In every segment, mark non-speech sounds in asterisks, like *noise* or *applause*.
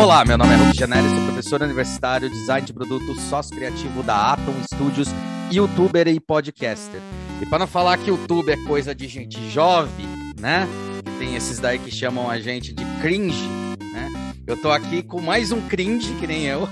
Olá, meu nome é Ruki Janelli, sou professor universitário, design de produto, sócio criativo da Atom Studios, youtuber e podcaster. E para não falar que YouTube é coisa de gente jovem, né? Tem esses daí que chamam a gente de cringe, né? Eu tô aqui com mais um cringe, que nem eu,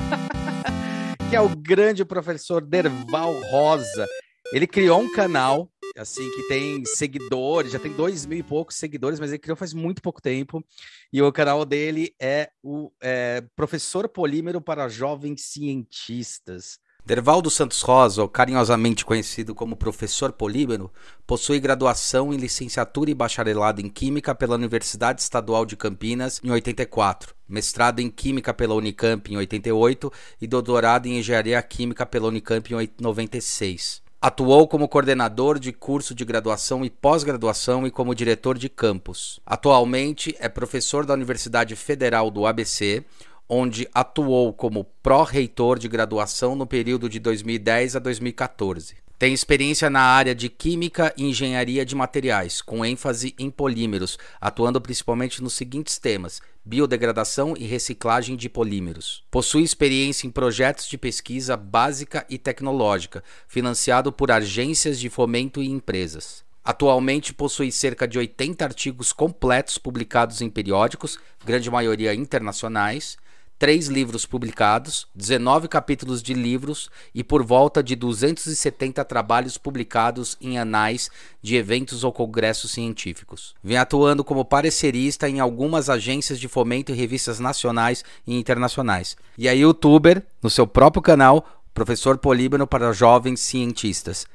*laughs* que é o grande professor Derval Rosa. Ele criou um canal assim, que tem seguidores, já tem dois mil e poucos seguidores, mas ele criou faz muito pouco tempo. E o canal dele é o é, Professor Polímero para Jovens Cientistas. Dervaldo Santos Rosa, carinhosamente conhecido como Professor Polímero, possui graduação em licenciatura e bacharelado em Química pela Universidade Estadual de Campinas em 84, mestrado em Química pela Unicamp em 88 e doutorado em Engenharia Química pela Unicamp em 96. Atuou como coordenador de curso de graduação e pós-graduação e como diretor de campus. Atualmente é professor da Universidade Federal do ABC, onde atuou como pró-reitor de graduação no período de 2010 a 2014. Tem experiência na área de Química e Engenharia de Materiais, com ênfase em polímeros, atuando principalmente nos seguintes temas: biodegradação e reciclagem de polímeros. Possui experiência em projetos de pesquisa básica e tecnológica, financiado por agências de fomento e empresas. Atualmente possui cerca de 80 artigos completos publicados em periódicos, grande maioria internacionais, três livros publicados, 19 capítulos de livros e por volta de 270 trabalhos publicados em anais de eventos ou congressos científicos. Vem atuando como parecerista em algumas agências de fomento e revistas nacionais e internacionais. E é youtuber no seu próprio canal, Professor Políbano para Jovens Cientistas.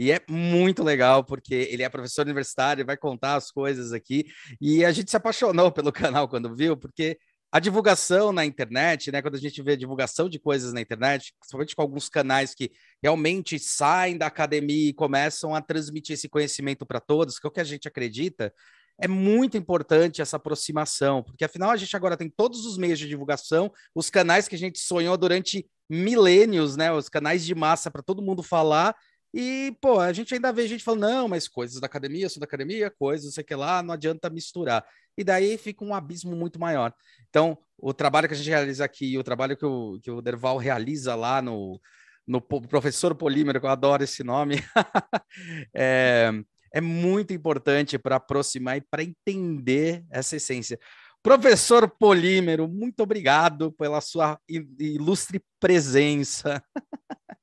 E é muito legal, porque ele é professor universitário, vai contar as coisas aqui. E a gente se apaixonou pelo *laughs* canal quando viu, porque a divulgação na internet, né? Quando a gente vê divulgação de coisas na internet, principalmente com alguns canais que realmente saem da academia e começam a transmitir esse conhecimento para todos, que é o que a gente acredita, é muito importante essa aproximação, porque afinal a gente agora tem todos os meios de divulgação, os canais que a gente sonhou durante milênios, né? Os canais de massa para todo mundo falar. E, pô, a gente ainda vê gente falando, não, mas coisas da academia, são da academia, coisas, não sei o que lá, não adianta misturar e daí fica um abismo muito maior. Então, o trabalho que a gente realiza aqui, o trabalho que o, que o Derval realiza lá no, no Professor Polímero, que eu adoro esse nome, *laughs* é, é muito importante para aproximar e para entender essa essência. Professor Polímero, muito obrigado pela sua ilustre presença. *laughs*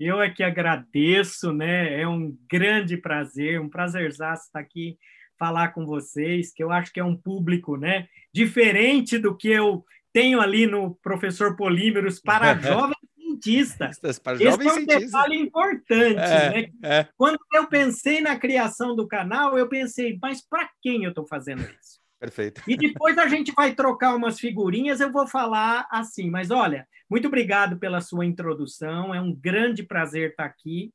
Eu é que agradeço, né? É um grande prazer, um prazerzaço estar aqui falar com vocês, que eu acho que é um público né, diferente do que eu tenho ali no Professor Polímeros para *laughs* jovens cientistas. Para Esse jovens é um cientistas. detalhe importante. É, né? é. Quando eu pensei na criação do canal, eu pensei, mas para quem eu estou fazendo isso? Perfeito. E depois a gente vai trocar umas figurinhas, eu vou falar assim. Mas olha, muito obrigado pela sua introdução, é um grande prazer estar aqui.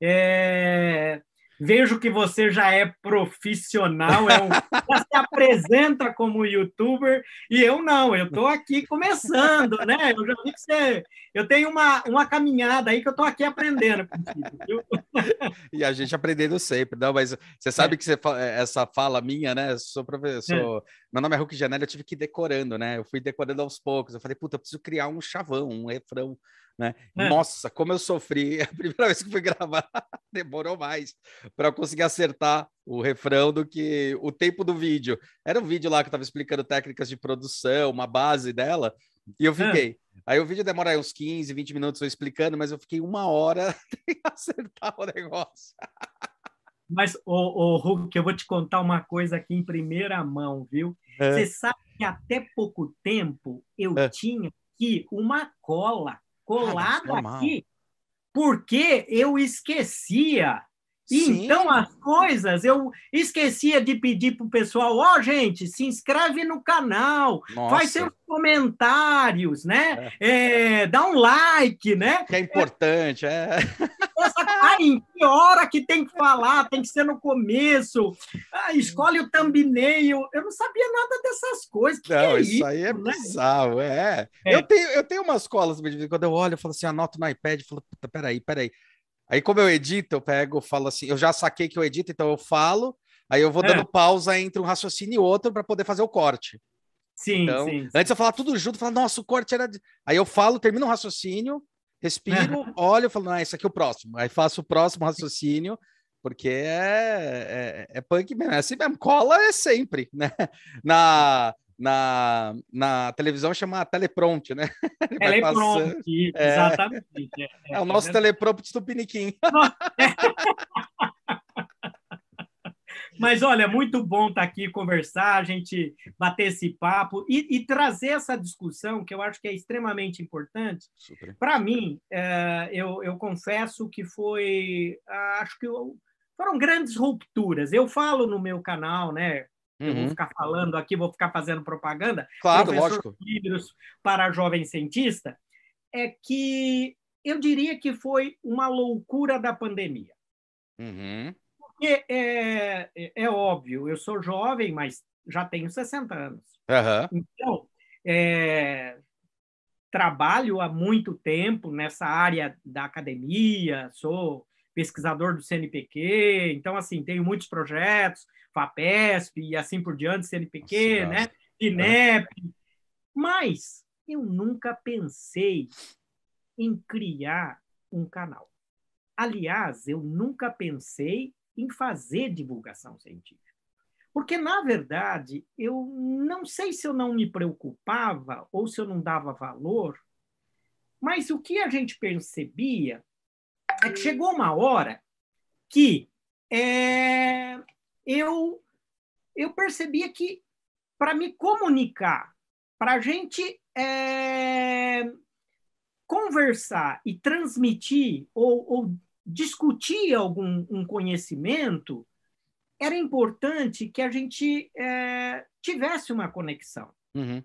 É... Vejo que você já é profissional, é um, já se apresenta como youtuber, e eu não, eu estou aqui começando, né? Eu já vi que você. Eu tenho uma, uma caminhada aí que eu estou aqui aprendendo contigo, *laughs* E a gente aprendendo sempre, não, mas você sabe é. que você, essa fala minha, né? Eu sou professor. É. Meu nome é Hulk Janela, eu tive que ir decorando, né? Eu fui decorando aos poucos. Eu falei, puta, eu preciso criar um chavão, um refrão né? É. Nossa, como eu sofri *laughs* a primeira vez que fui gravar, *laughs* demorou mais para conseguir acertar o refrão do que o tempo do vídeo. Era um vídeo lá que eu estava explicando técnicas de produção, uma base dela, e eu é. fiquei. É. Aí o vídeo demora uns 15, 20 minutos eu explicando, mas eu fiquei uma hora *laughs* sem acertar o negócio. Mas, o, o Hulk, eu vou te contar uma coisa aqui em primeira mão, viu? É. Você sabe que até pouco tempo eu é. tinha aqui uma cola colada ah, aqui, porque eu esquecia. Sim. Então, as coisas, eu esquecia de pedir para o pessoal: ó, oh, gente, se inscreve no canal, Nossa. faz seus comentários, né? É. É, dá um like, né? Que é importante, é. *laughs* Essa, ah, em que hora que tem que falar? Tem que ser no começo. Ah, escolhe o thumbnail. Eu não sabia nada dessas coisas. Que não, é isso, isso, aí é né? bizarro, é. é. Eu, tenho, eu tenho umas colas, quando eu olho, eu falo assim, anoto no iPad, falo, puta, peraí, peraí. Aí, como eu edito, eu pego, falo assim, eu já saquei que eu edito, então eu falo, aí eu vou dando é. pausa entre um raciocínio e outro para poder fazer o corte. Sim, então, sim, sim. Antes eu falava tudo junto, falava, nossa, o corte era. De... Aí eu falo, termino o um raciocínio, respiro, *laughs* olho, falo, ah, esse aqui é o próximo. Aí faço o próximo raciocínio, porque é, é, é punk mesmo, é assim mesmo. Cola é sempre, né? *laughs* Na, na, na televisão chama teleprompter, né? *laughs* Teleprompter, é, exatamente. É, é, é o nosso é teleprompter do Piniquim. Mas olha, muito bom estar aqui conversar, a gente bater esse papo e, e trazer essa discussão que eu acho que é extremamente importante. Para mim, é, eu, eu, confesso que foi, acho que eu, foram grandes rupturas. Eu falo no meu canal, né? Eu uhum. vou ficar falando aqui, vou ficar fazendo propaganda. Claro, lógico. Livros para jovem cientista. É que eu diria que foi uma loucura da pandemia. Uhum. Porque é, é, é, óbvio, eu sou jovem, mas já tenho 60 anos. Uhum. Então, é, trabalho há muito tempo nessa área da academia, sou pesquisador do CNPq, então, assim, tenho muitos projetos, FAPESP e assim por diante, CNPq, Nossa, né? INEP. Mas eu nunca pensei em criar um canal. Aliás, eu nunca pensei em fazer divulgação científica. Porque, na verdade, eu não sei se eu não me preocupava ou se eu não dava valor, mas o que a gente percebia é que chegou uma hora que é, eu, eu percebia que, para me comunicar, para a gente é, conversar e transmitir ou, ou discutir algum um conhecimento, era importante que a gente é, tivesse uma conexão. Uhum.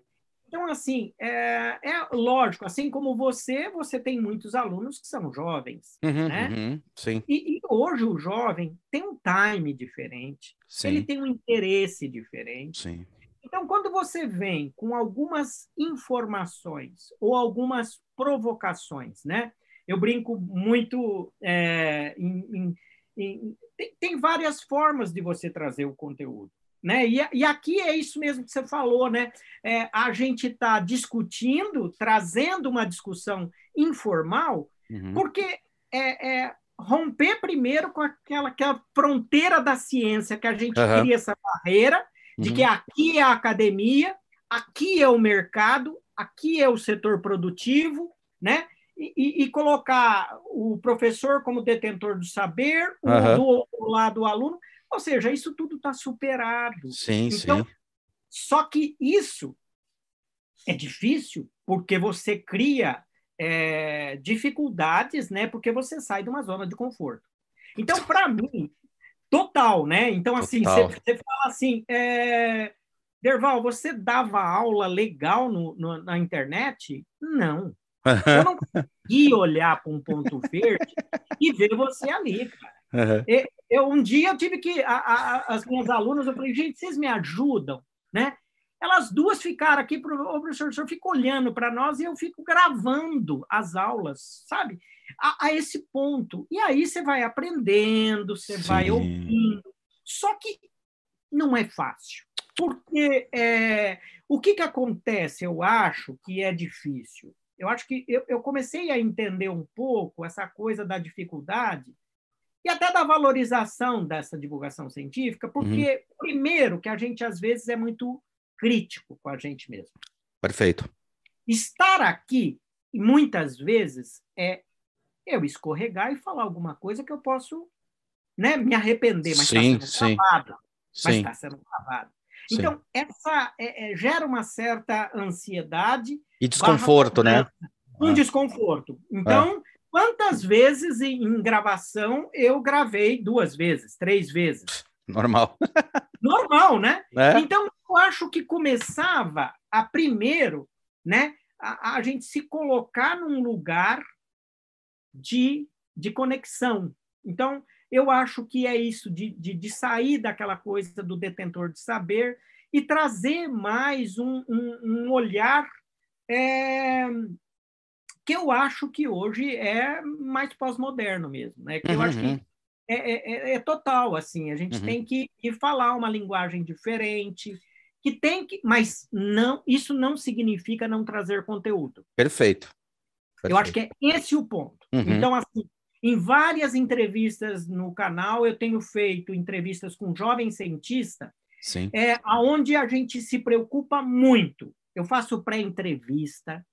Então, assim, é, é, lógico, assim como você, você tem muitos alunos que são jovens, uhum, né? Uhum, sim. E, e, hoje o jovem tem um time diferente, sim. ele tem um interesse diferente. Sim. Então, quando você vem com algumas informações ou algumas provocações, né? Eu brinco muito é, em, em, em, tem, tem, várias formas de você trazer o conteúdo. Né? E, e aqui é isso mesmo que você falou, né? É, a gente está discutindo, trazendo uma discussão informal, uhum. porque é, é, romper primeiro com aquela, aquela fronteira da ciência que a gente uhum. cria essa barreira de uhum. que aqui é a academia, aqui é o mercado, aqui é o setor produtivo, né? E, e, colocar o professor como detentor do saber, o uhum. do lado o aluno, ou seja, isso tudo está superado. Sim, então, sim. Só que isso é difícil porque você cria é, dificuldades, né? Porque você sai de uma zona de conforto. Então, para mim, total, né? Então, assim, você fala assim, é, Derval, você dava aula legal no, no, na internet? Não. Eu não consegui olhar para um ponto verde e ver você ali, cara. Uhum. Eu, um dia eu tive que. A, a, as minhas alunas, eu falei, gente, vocês me ajudam, né? Elas duas ficaram aqui, o professor, o senhor fica olhando para nós e eu fico gravando as aulas, sabe? A, a, esse ponto. E aí você vai aprendendo, você Sim. vai ouvindo. Só que não é fácil. Porque é, o que, que acontece, eu acho que é difícil eu acho que eu, eu comecei a entender um pouco essa coisa da dificuldade e até da valorização dessa divulgação científica, porque, uhum. primeiro, que a gente às vezes é muito crítico com a gente mesmo. Perfeito. Estar aqui, muitas vezes, é eu escorregar e falar alguma coisa que eu posso né, me arrepender, mas está sendo sim. gravado. Mas está sendo gravado. Então, essa é, é, gera uma certa ansiedade. E desconforto, né? Um ah. desconforto. Então, quantas vezes em, em, gravação eu gravei duas vezes, três vezes? Normal. *laughs* Normal, né? É. Então, eu acho que começava a primeiro, né, a, a gente se colocar num lugar de, de conexão. Então, eu acho que é isso, de, de, de sair daquela coisa do detentor de saber e trazer mais um, um, um olhar é, que eu acho que hoje é mais pós-moderno mesmo, né? Que eu uhum. acho que uhum. é, é, é, é total, assim, a gente uhum. tem que, que falar uma linguagem diferente, que tem que, mas não, isso não significa não trazer conteúdo. Perfeito. Perfeito. Eu acho que é esse o ponto. Uhum. Então, assim, em várias entrevistas no canal, eu tenho feito entrevistas com jovens cientistas, Sim. É, onde a gente se preocupa muito. Eu faço pré-entrevista,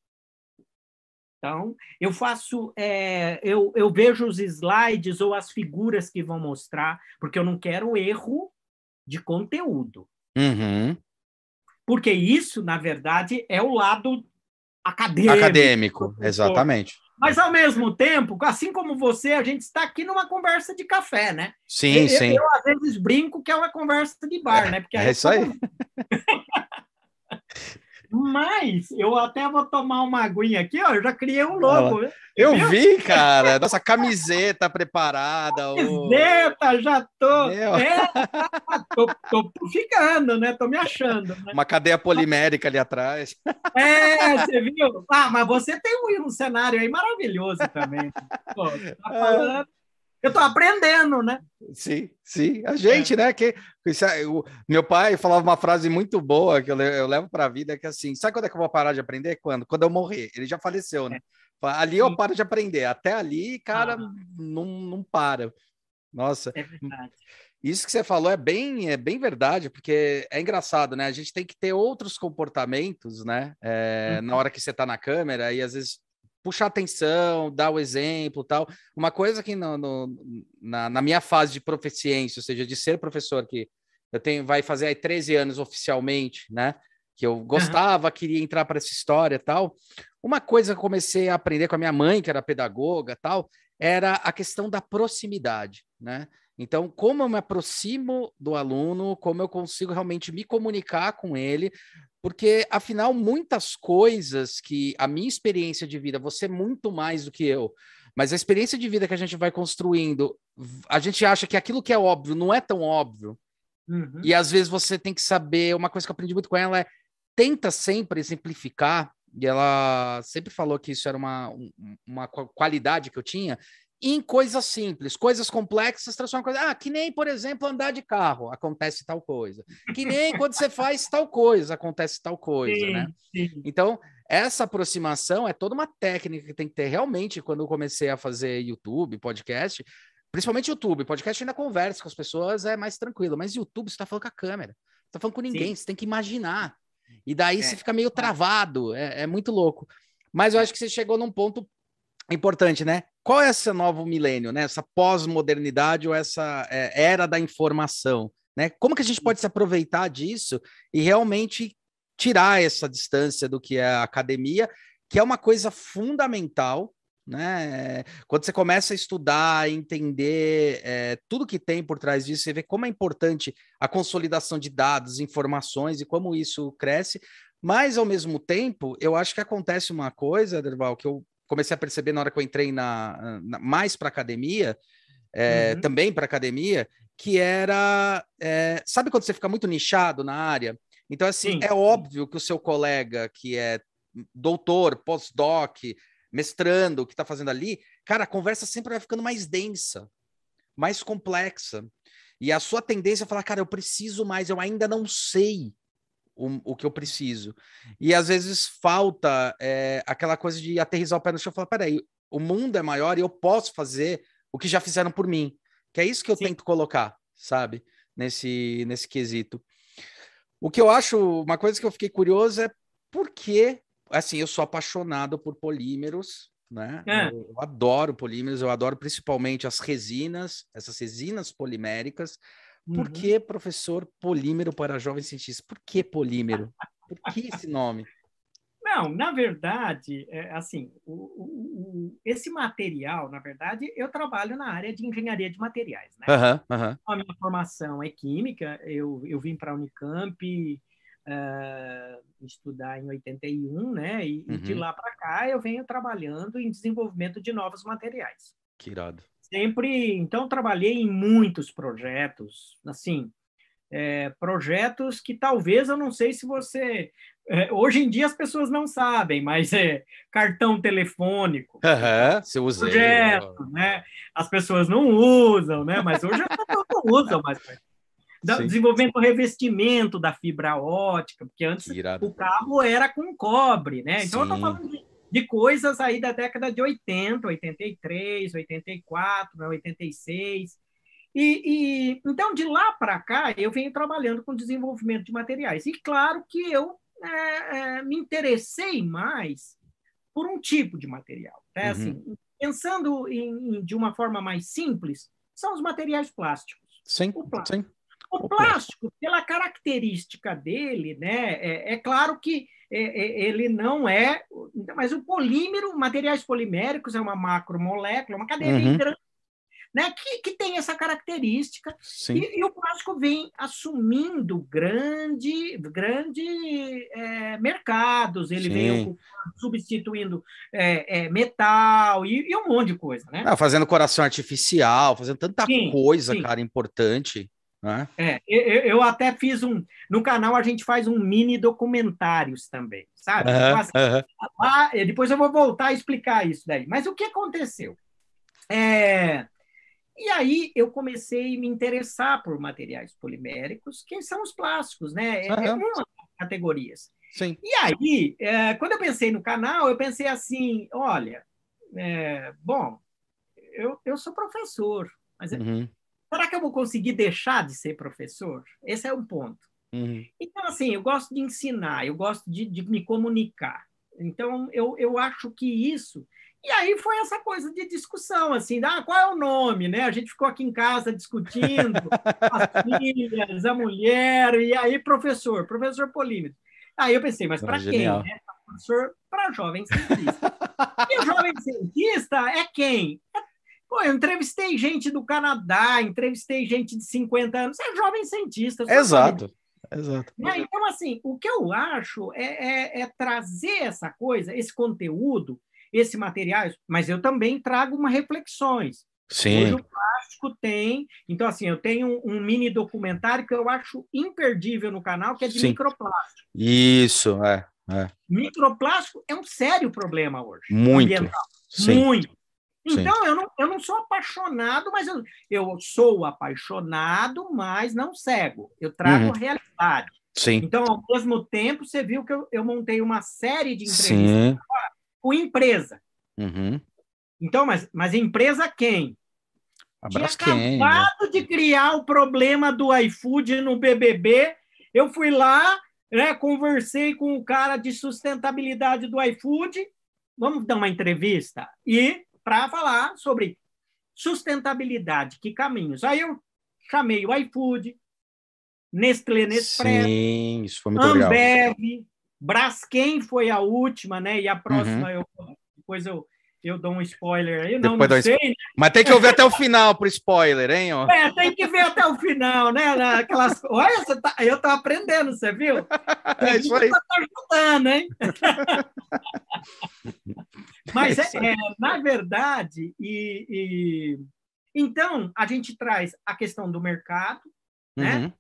então, eu faço, é, eu, eu vejo os slides ou as figuras que vão mostrar, porque eu não quero erro de conteúdo. Uhum. Porque isso, na verdade, é o lado acadêmico. Acadêmico, exatamente. Mas, ao mesmo tempo, assim como você, a gente está aqui numa conversa de café, né? Sim, eu, sim. Eu, às vezes, brinco que é uma conversa de bar, é, né? Porque é isso aí. *laughs* Mas eu até vou tomar uma aguinha aqui, ó. Eu já criei um logo. Eu viu? vi, cara. Nossa camiseta preparada. Camiseta, já tô. É, tô, tô ficando, né? Tô me achando. Né? Uma cadeia polimérica ali atrás. É, você viu? Ah, mas você tem um, um cenário aí maravilhoso também. Pô, tá falando. Eu estou aprendendo, né? Sim, sim. A gente, é. né? Que, é, o, meu pai falava uma frase muito boa que eu, eu levo para a vida, que é assim, sabe quando é que eu vou parar de aprender? Quando? Quando eu morrer. Ele já faleceu, né? É. Ali eu paro de aprender. Até ali, cara, ah. não, não para. Nossa. É verdade. Isso que você falou é bem, é bem verdade, porque é engraçado, né? A gente tem que ter outros comportamentos, né? É, uhum. Na hora que você está na câmera, e às vezes puxar atenção, dar o exemplo tal. Uma coisa que no, no, na, na, minha fase de proficiência, ou seja, de ser professor, que eu tenho, vai fazer aí 13 anos oficialmente, né? Que eu gostava, uhum. queria entrar para essa história tal. Uma coisa que eu comecei a aprender com a minha mãe, que era pedagoga tal, era a questão da proximidade, né? Então, como eu me aproximo do aluno, como eu consigo realmente me comunicar com ele, porque afinal muitas coisas que a minha experiência de vida, você é muito mais do que eu, mas a experiência de vida que a gente vai construindo, a gente acha que aquilo que é óbvio não é tão óbvio. Uhum. E às vezes você tem que saber, uma coisa que eu aprendi muito com ela é tenta sempre exemplificar, e ela sempre falou que isso era uma, uma qualidade que eu tinha, em coisas simples, coisas complexas, transforma coisa. Ah, que nem, por exemplo, andar de carro, acontece tal coisa. Que nem quando você faz tal coisa, acontece tal coisa, sim, né? Sim. Então, essa aproximação é toda uma técnica que tem que ter realmente quando eu comecei a fazer YouTube, podcast, principalmente YouTube, podcast ainda conversa com as pessoas, é mais tranquilo, mas YouTube você está falando com a câmera, você está falando com ninguém, sim. você tem que imaginar. E daí é. você fica meio travado, é, é muito louco. Mas eu acho que você chegou num ponto importante, né? Qual é esse novo milênio, né? Essa pós-modernidade ou essa é, era da informação, né? Como que a gente pode se aproveitar disso e realmente tirar essa distância do que é a academia, que é uma coisa fundamental, né? Quando você começa a estudar, entender é, tudo que tem por trás disso, você vê como é importante a consolidação de dados, informações e como isso cresce. Mas, ao mesmo tempo, eu acho que acontece uma coisa, Derval, que eu comecei a perceber na hora que eu entrei na, na mais para academia, é, uhum. também para academia, que era, é, sabe quando você fica muito nichado na área? Então, assim, Sim. é óbvio que o seu colega que é doutor, pós-doc, mestrando, o que está fazendo ali, cara, a conversa sempre vai ficando mais densa, mais complexa. E a sua tendência é falar, cara, eu preciso mais, eu ainda não sei o, o que eu preciso. E às vezes falta é, aquela coisa de aterrizar o pé no chão e falar: peraí, o mundo é maior e eu posso fazer o que já fizeram por mim. Que é isso que eu Sim. tento colocar, sabe? Nesse, nesse quesito. O que eu acho, uma coisa que eu fiquei curioso é por que, assim, eu sou apaixonado por polímeros, né? É. Eu, eu, adoro polímeros, eu adoro principalmente as resinas, essas resinas poliméricas, por uhum. que professor polímero para jovens cientistas? Por que polímero? Por que esse nome? Não, na verdade, é, assim, o, o, o, esse material, na verdade, eu trabalho na área de engenharia de materiais, né? Uhum, uhum. A minha formação é química, eu, eu vim para a Unicamp uh, estudar em 81, né? E, uhum. e de uhum. lá para cá eu venho trabalhando em desenvolvimento de novos materiais. Que irado sempre, então, trabalhei em muitos projetos, assim, é, projetos que talvez eu não sei se você. É, hoje em dia as pessoas não sabem, mas é cartão telefônico. Uhum, você usa. Projeto, né? As pessoas não usam, né? Mas hoje as pessoas não usam mais. Sim. Desenvolvimento do revestimento da fibra ótica, porque antes o carro era com cobre, né? Então Sim. eu estou falando de, de, coisas aí da década de 80, 83, 84, né? 86. E, e, então, de lá para cá, eu venho trabalhando com desenvolvimento de materiais. E claro que eu é, é, me interessei mais por um tipo de material. Né? Uhum. Assim, pensando em, de uma forma mais simples, são os materiais plásticos. Sim, o plástico. sim. O plástico, pela característica dele, né, é, é claro que é, é, ele não é, mas o polímero, materiais poliméricos é uma macromolécula, uma cadeia uhum. grande né, que, que tem essa característica. E, e, o plástico vem assumindo grande, grande é, mercados, ele Sim. vem substituindo é, é, metal e, e, um monte de coisa. Né? Ah, fazendo coração artificial, fazendo tanta sim, coisa, sim. cara, importante. Né? É, eu, eu, até fiz um. No canal a gente faz um mini documentários também, sabe? Uh -huh, uh -huh. Lá, depois eu vou voltar a explicar isso daí. Mas o que aconteceu? É, e aí eu comecei a me interessar por materiais poliméricos, que são os plásticos, né? É, uhum. uma das categorias. Sim. E aí, é, quando eu pensei no canal, eu pensei assim, olha, é, bom, eu, eu sou professor, mas uhum. Será que eu vou conseguir deixar de ser professor? Esse é um ponto. Uhum. Então, assim, eu gosto de ensinar, eu gosto de, de me comunicar. Então, eu, eu acho que isso e aí foi essa coisa de discussão, assim, ah, qual é o nome, né? A gente ficou aqui em casa discutindo, *laughs* as filhas, a mulher, e aí professor, professor polímetro. Aí eu pensei, mas para quem? Né? Professor para jovem cientista. e o jovem cientista é quem? Pô, eu entrevistei gente do Canadá, entrevistei gente de 50 anos, é jovem cientista. Exato. Exato. Né? Então, assim, o que eu acho é, é, é trazer essa coisa, esse conteúdo, esse material, mas eu também trago uma reflexões. Sim. Hoje o plástico tem. Então, assim, eu tenho um, mini documentário que eu acho imperdível no canal, que é de Sim. microplástico. Isso, é, é. Microplástico é um sério problema hoje. Muito. Muito. Então, eu não, eu não sou apaixonado, mas eu, eu sou apaixonado, mas não cego. Eu trago uhum. realidade. Sim. Então, ao mesmo tempo, você viu que eu, eu montei uma série de entrevistas Sim com empresa. Uhum. Então, mas, mas empresa quem? Abraço Tinha quem, né? acabado né? de criar o problema do iFood no BBB. Eu fui lá, né, conversei com o cara de sustentabilidade do iFood. Vamos dar uma entrevista e para falar sobre sustentabilidade, que caminhos. Aí eu chamei o iFood, Nestlé Nespresso, Sim, isso foi muito Ambev, legal. Braskem foi a última, né? E a próxima, uhum. eu, depois eu, eu dou um spoiler aí. Não, não sei. Né? Mas tem que ouvir até o final pro spoiler, hein? Ó. É, tem que ver até o final, né? Aquelas... Olha, tá... eu tô aprendendo, você viu? É *laughs* isso aí. Tá ajudando, hein? Mas, é, é, na verdade, e, e, então, a gente traz a questão do mercado, né? Uhum.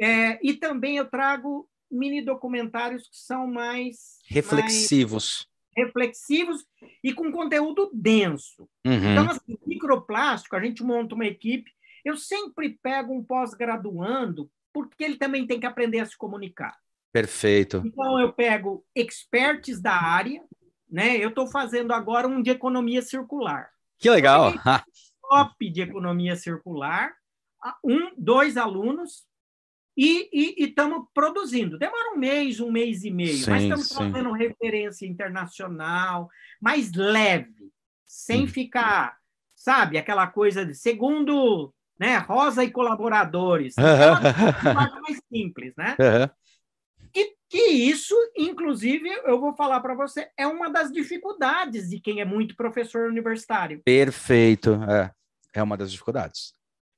É, e também eu trago mini documentários que são mais reflexivos. Mais reflexivos e com conteúdo denso. Uhum. Então, assim, microplástico, a gente monta uma equipe. Eu sempre pego um pós-graduando, porque ele também tem que aprender a se comunicar. Perfeito. Então, eu pego experts da área, né? Eu estou fazendo agora um de economia circular. Que legal! top de economia circular, um, dois alunos, e estamos produzindo. Demora um mês, um mês e meio, sim, mas estamos fazendo referência internacional, mais leve, sem hum. ficar, sabe, aquela coisa de segundo, né, Rosa e colaboradores, *laughs* uhum. mais simples, né? Uhum. E que isso, inclusive, eu vou falar para você, é uma das dificuldades de quem é muito professor universitário. Perfeito, é, é uma das dificuldades.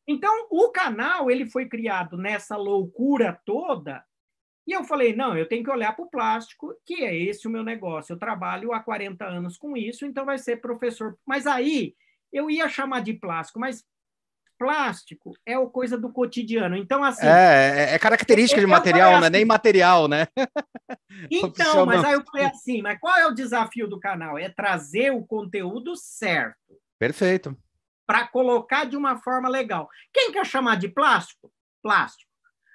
Então, o canal ele foi criado nessa loucura toda, e eu falei, não, eu tenho que olhar para o plástico, que é esse o meu negócio. Eu trabalho há 40 anos com isso, então vai ser professor. Mas aí eu ia chamar de plástico, mas plástico é o coisa do cotidiano. Então, assim. É, é, é característica de material, não é nem material, né? *laughs* Então, mas aí eu falei assim: mas qual é o desafio do canal? É trazer o conteúdo certo. Perfeito. Para colocar de uma forma legal. Quem quer chamar de plástico? Plástico.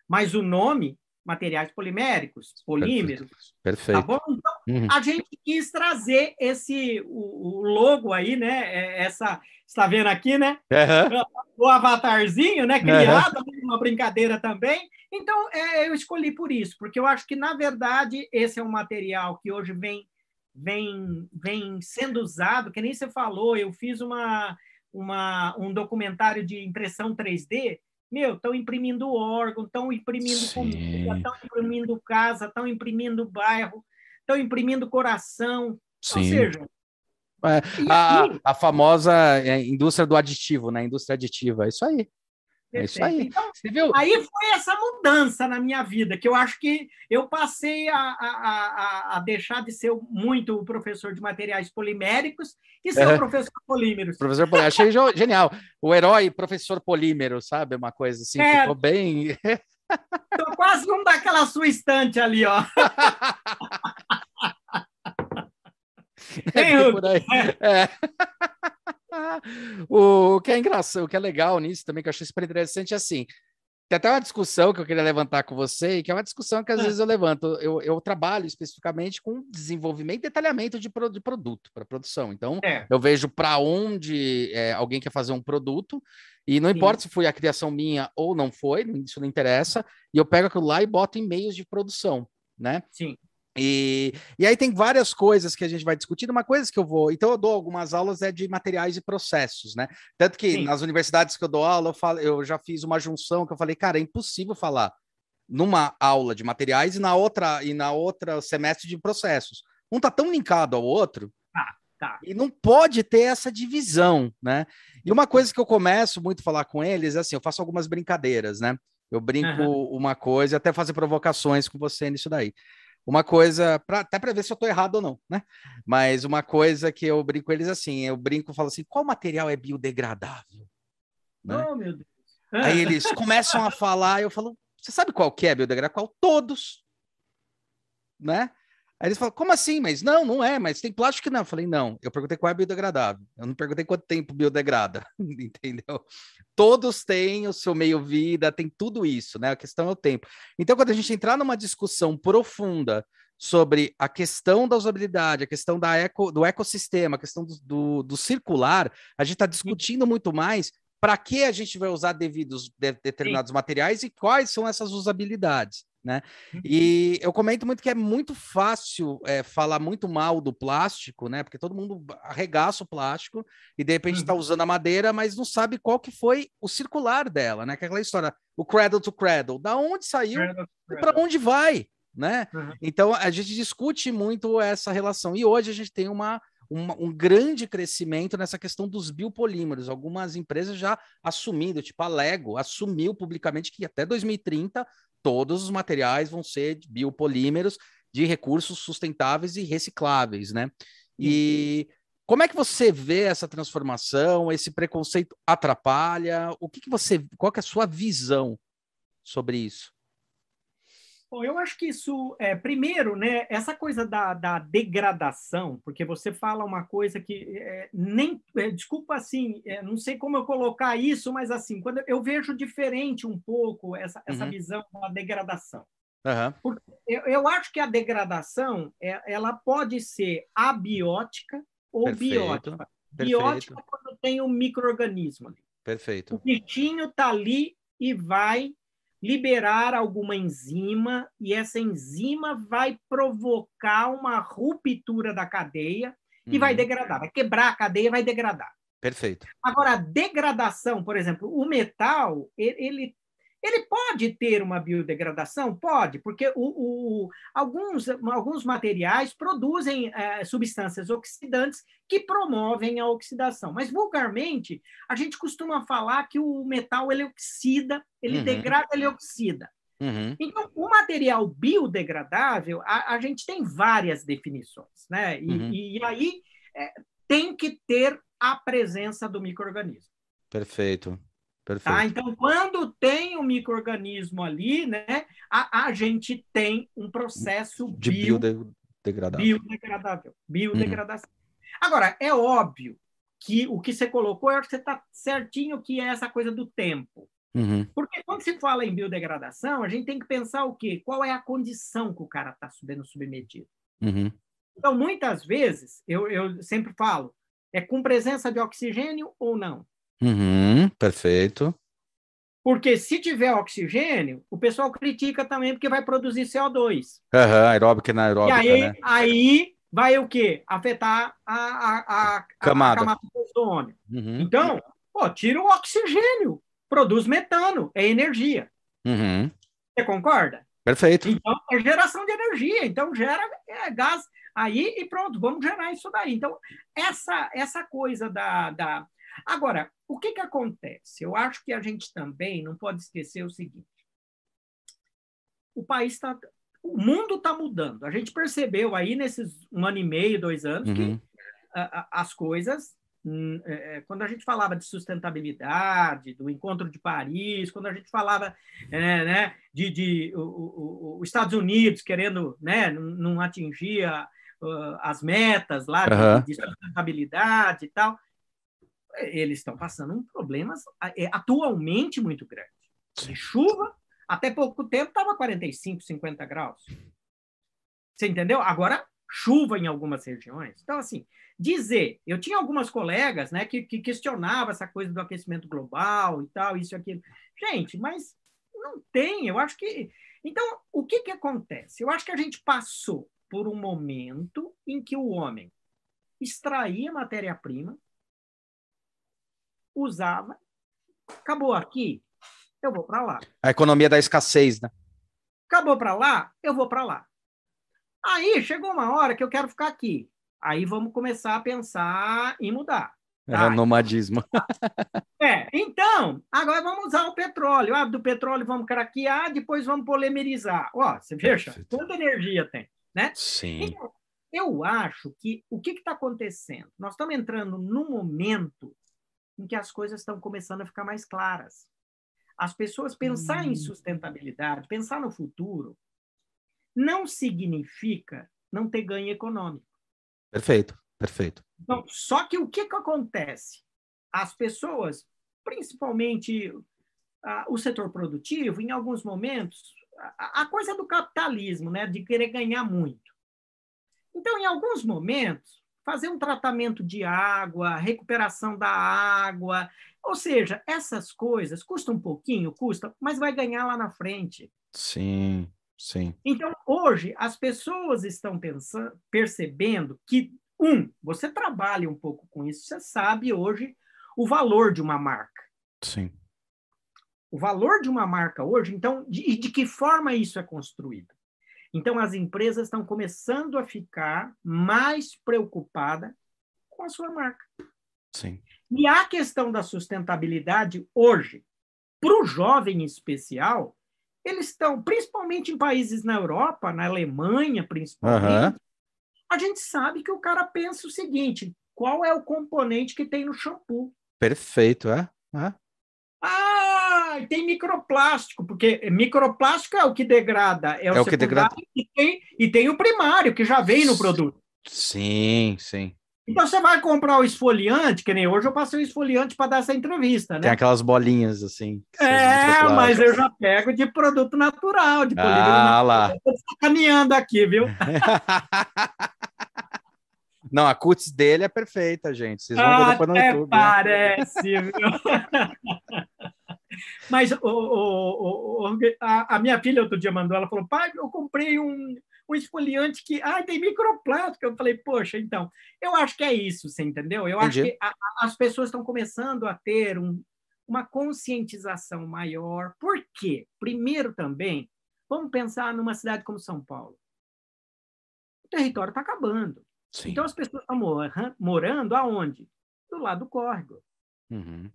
Mas o nome materiais poliméricos, polímeros. Perfeito. Tá bom? Então, uhum. a gente quis trazer esse o, o, logo aí, né? É, essa está vendo aqui, né? Uhum. *laughs* O avatarzinho, né? Criado, uhum. uma brincadeira também. Então, é, eu escolhi por isso, porque eu acho que na verdade esse é um material que hoje vem vem vem sendo usado, que nem você falou. Eu fiz uma uma, um documentário de impressão 3D meu, estão imprimindo órgão, estão imprimindo Sim. comida, estão imprimindo casa, estão imprimindo bairro, estão imprimindo coração. Sim. Ou seja, é, a, a, famosa é, indústria do aditivo, né? Indústria aditiva, é isso aí. É isso aí. Então, Você viu? Aí foi essa mudança na minha vida, que eu acho que eu passei a, a, a, a deixar de ser muito o professor de materiais poliméricos e ser é. o professor polímeros. Professor polímero, achei genial. O herói professor polímero, sabe? Uma coisa assim, é. ficou bem. *laughs* Tô quase um daquela sua estante ali, ó. É, aí. É. o que é engraçado, o que é legal nisso também, que eu achei super interessante, é assim, tem até uma discussão que eu queria levantar com você, que é uma discussão que às é. vezes eu levanto. Eu, eu, trabalho especificamente com desenvolvimento e detalhamento de, pro, de produto para produção. Então, é. eu vejo para onde é, alguém quer fazer um produto, e não Sim. importa se foi a criação minha ou não foi, isso não interessa, e eu pego aquilo lá e boto em meios de produção, né? Sim. E, e aí tem várias coisas que a gente vai discutindo. Uma coisa que eu vou. Então, eu dou algumas aulas é de materiais e processos, né? Tanto que Sim. nas universidades que eu dou aula, eu, falo, eu já fiz uma junção que eu falei, cara, é impossível falar numa aula de materiais e na outra e na outra semestre de processos. Um tá tão linkado ao outro. Ah, tá. E não pode ter essa divisão, né? E uma coisa que eu começo muito a falar com eles é assim, eu faço algumas brincadeiras, né? Eu brinco uhum. uma coisa, até fazer provocações com você nisso daí. Uma coisa, pra, até para ver se eu estou errado ou não, né? Mas uma coisa que eu brinco com eles assim, eu brinco e falo assim, qual material é biodegradável? Né? Oh, meu Deus. Aí *laughs* eles começam a falar, eu falo, você sabe qual que é biodegradável? Qual? Todos. Né? Aí eles falam, como assim? Mas não, não é, mas tem plástico que não. Eu falei, não, eu perguntei qual é biodegradável. Eu não perguntei quanto tempo biodegrada, *laughs* entendeu? Todos têm o seu meio-vida, tem tudo isso, né? A questão é o tempo. Então, quando a gente entrar numa discussão profunda sobre a questão da usabilidade, a questão da eco, do ecossistema, a questão do, do, do circular, a gente está discutindo muito mais para que a gente vai usar devidos de, determinados Sim. materiais e quais são essas usabilidades né? Uhum. E eu comento muito que é muito fácil é, falar muito mal do plástico, né? Porque todo mundo arregaça o plástico e de repente está uhum. usando a madeira, mas não sabe qual que foi o circular dela, né? Que é aquela história, o cradle to cradle, da onde saiu e para onde vai, né? Uhum. Então a gente discute muito essa relação e hoje a gente tem uma um grande crescimento nessa questão dos biopolímeros. Algumas empresas já assumindo, tipo a Lego, assumiu publicamente que até 2030 todos os materiais vão ser biopolímeros de recursos sustentáveis e recicláveis, né? E como é que você vê essa transformação? Esse preconceito atrapalha? O que, que você, qual que é a sua visão sobre isso? Bom, eu acho que isso, é, primeiro, né, essa coisa da, da degradação, porque você fala uma coisa que é, nem, é, desculpa assim, é, não sei como eu colocar isso, mas assim, quando eu vejo diferente um pouco essa, essa uhum. visão da degradação. Uhum. Porque eu, eu, acho que a degradação, é, ela pode ser abiótica ou Perfeito. biótica. Perfeito. Biótica é quando tem um microorganismo ali. Perfeito. O bichinho está ali e vai liberar alguma enzima e essa enzima vai provocar uma ruptura da cadeia e vai uhum. degradar, vai quebrar a cadeia, vai degradar. Perfeito. Agora, a degradação, por exemplo, o metal, ele ele pode ter uma biodegradação? Pode, porque o, o, alguns, alguns materiais produzem é, substâncias oxidantes que promovem a oxidação. Mas, vulgarmente, a gente costuma falar que o metal ele oxida, ele uhum. degrada, ele oxida. Uhum. Então, o material biodegradável, a, a, gente tem várias definições, né? E, uhum. e aí é, tem que ter a presença do microorganismo. Perfeito. Perfeito. Tá? Então, quando tem um microorganismo ali, né, a, a gente tem um processo de bio, biodegradável. Biodegradável. Biodegradação. Uhum. Agora, é óbvio que o que você colocou, eu acho que você está certinho que é essa coisa do tempo. Uhum. Porque quando se fala em biodegradação, a gente tem que pensar o quê? Qual é a condição que o cara está sendo submetido. Uhum. Então, muitas vezes, eu, eu sempre falo, é com presença de oxigênio ou não? Uhum, perfeito. Porque se tiver oxigênio, o pessoal critica também porque vai produzir CO2. Uhum, aeróbica e anaeróbica, e aí, né? aí vai o quê? Afetar a, a, a, camada, a camada do ozônio. Uhum. Então, pô, tira o oxigênio, produz metano, é energia. Uhum. Você concorda? Perfeito. Então, é geração de energia. Então, gera é, gás aí e pronto, vamos gerar isso daí. Então, essa, essa coisa da, da... Agora, o que, que acontece? Eu acho que a gente também não pode esquecer o seguinte: o país está. O mundo está mudando. A gente percebeu aí nesses um ano e meio, dois anos, uhum. que a, a, as coisas. Hum, é, é, quando a gente falava de sustentabilidade, do encontro de Paris, quando a gente falava é, né, de, de os Estados Unidos querendo né, não, não atingir a, as metas lá uhum. de, de sustentabilidade e tal, eles estão passando um problemas é, atualmente muito grande. De chuva, até pouco tempo estava 45, 50 graus. Você entendeu? Agora, chuva em algumas regiões. Então, assim, dizer, eu tinha algumas colegas né, que, que questionavam essa coisa do aquecimento global e tal, isso e aquilo. Gente, mas não tem, eu acho que. Então, o que, que acontece? Eu acho que a gente passou por um momento em que o homem extraía matéria-prima, usava, acabou aqui, eu vou para lá. A economia da escassez, né? Acabou para lá, eu vou para lá. Aí chegou uma hora que eu quero ficar aqui. Aí vamos começar a pensar em mudar. Tá? É nomadismo. *laughs* é, então, agora vamos usar o petróleo. Ah, do petróleo vamos craquear, depois vamos polimerizar. Ó, você veja, quanta energia tem, né? Sim. Então, eu acho que o que está acontecendo? Nós estamos entrando num momento em que as coisas estão começando a ficar mais claras. As pessoas pensar hum. em sustentabilidade, pensar no futuro, não significa não ter ganho econômico. Perfeito, perfeito. Então, só que o que, que acontece? As pessoas, principalmente uh, o setor produtivo, em alguns momentos, a, a coisa do capitalismo, né, de querer ganhar muito. Então, em alguns momentos, fazer um tratamento de água, recuperação da água, ou seja, essas coisas custam um pouquinho, custa, mas vai ganhar lá na frente. Sim, sim. Então, hoje, as pessoas estão pensando, percebendo que, um, você trabalha um pouco com isso, você sabe hoje o valor de uma marca. Sim. O valor de uma marca hoje, então, de, de que forma isso é construído? Então, as empresas estão começando a ficar mais preocupadas com a sua marca. Sim. E a questão da sustentabilidade hoje, para o jovem em especial, eles estão, principalmente em países na Europa, na Alemanha principalmente, uhum. a gente sabe que o cara pensa o seguinte: qual é o componente que tem no shampoo? Perfeito, é? é. Ah, tem microplástico, porque microplástico é o que degrada, é o, é o que degrada. E, tem, e tem o primário, que já vem no produto. Sim, sim. Então você vai comprar o esfoliante, que nem hoje eu passei o esfoliante para dar essa entrevista, né? Tem aquelas bolinhas assim. É, mas eu já pego de produto natural, de polígono ah, lá. Estou sacaneando aqui, viu? *laughs* Não, a cutis dele é perfeita, gente. Vocês vão ver depois no YouTube. Né? Parece, né? viu? *laughs* Mas o, o, o, a, a, minha filha outro dia mandou, ela falou, pai, eu comprei um, um esfoliante que ah, tem microplástico. Eu falei, poxa, então, eu acho que é isso, você entendeu? Eu Entendi. acho que a, as pessoas estão começando a ter um, uma conscientização maior. Por quê? Primeiro também, vamos pensar numa cidade como São Paulo. O território está acabando. Sim. Então as pessoas estão morando aonde? Do lado do córrego. Uhum.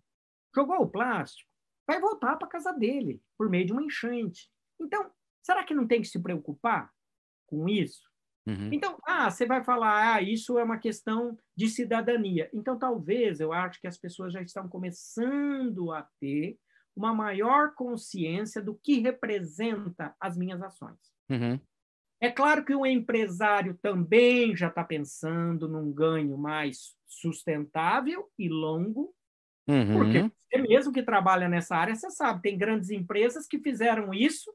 Jogou o plástico, vai voltar para casa dele por meio de uma enchente. Então, será que não tem que se preocupar com isso? Uhum. Então, ah, você vai falar, ah, isso é uma questão de cidadania. Então, talvez eu acho que as pessoas já estão começando a ter uma maior consciência do que representa as minhas ações. Uhum. É claro que o empresário também já está pensando num ganho mais sustentável e longo, uhum. porque você mesmo que trabalha nessa área, você sabe, tem grandes empresas que fizeram isso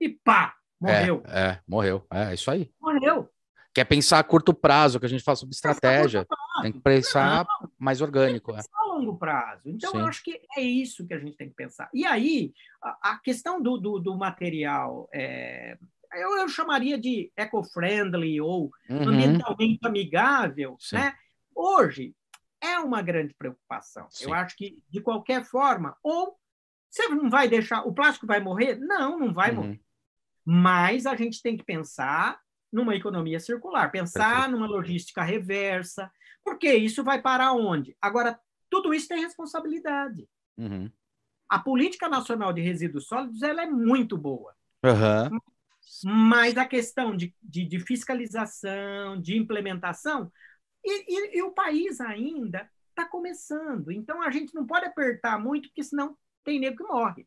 e pá, morreu. É, é morreu. É isso aí. Morreu. Quer pensar a curto prazo, que a gente fala sobre estratégia. Tem que pensar não, mais orgânico. Tem que é. pensar é. a longo prazo. Então, Sim. eu acho que é isso que a gente tem que pensar. E aí, a, a questão do, do, do material é, eu, eu chamaria de eco-friendly ou uhum. ambientalmente amigável, Sim. né? Hoje é uma grande preocupação. Sim. Eu acho que, de qualquer forma, ou você não vai deixar, o plástico vai morrer? Não, não vai uhum. morrer. Mas a gente tem que pensar numa economia circular, pensar Perfeito. numa logística reversa, porque isso vai para onde? Agora, tudo isso tem responsabilidade. Uhum. A política nacional de resíduos sólidos ela é muito boa. Uhum. Mas a questão de, de, de fiscalização, de implementação, e, e, e o país ainda está começando. Então a gente não pode apertar muito, porque senão tem nego que morre.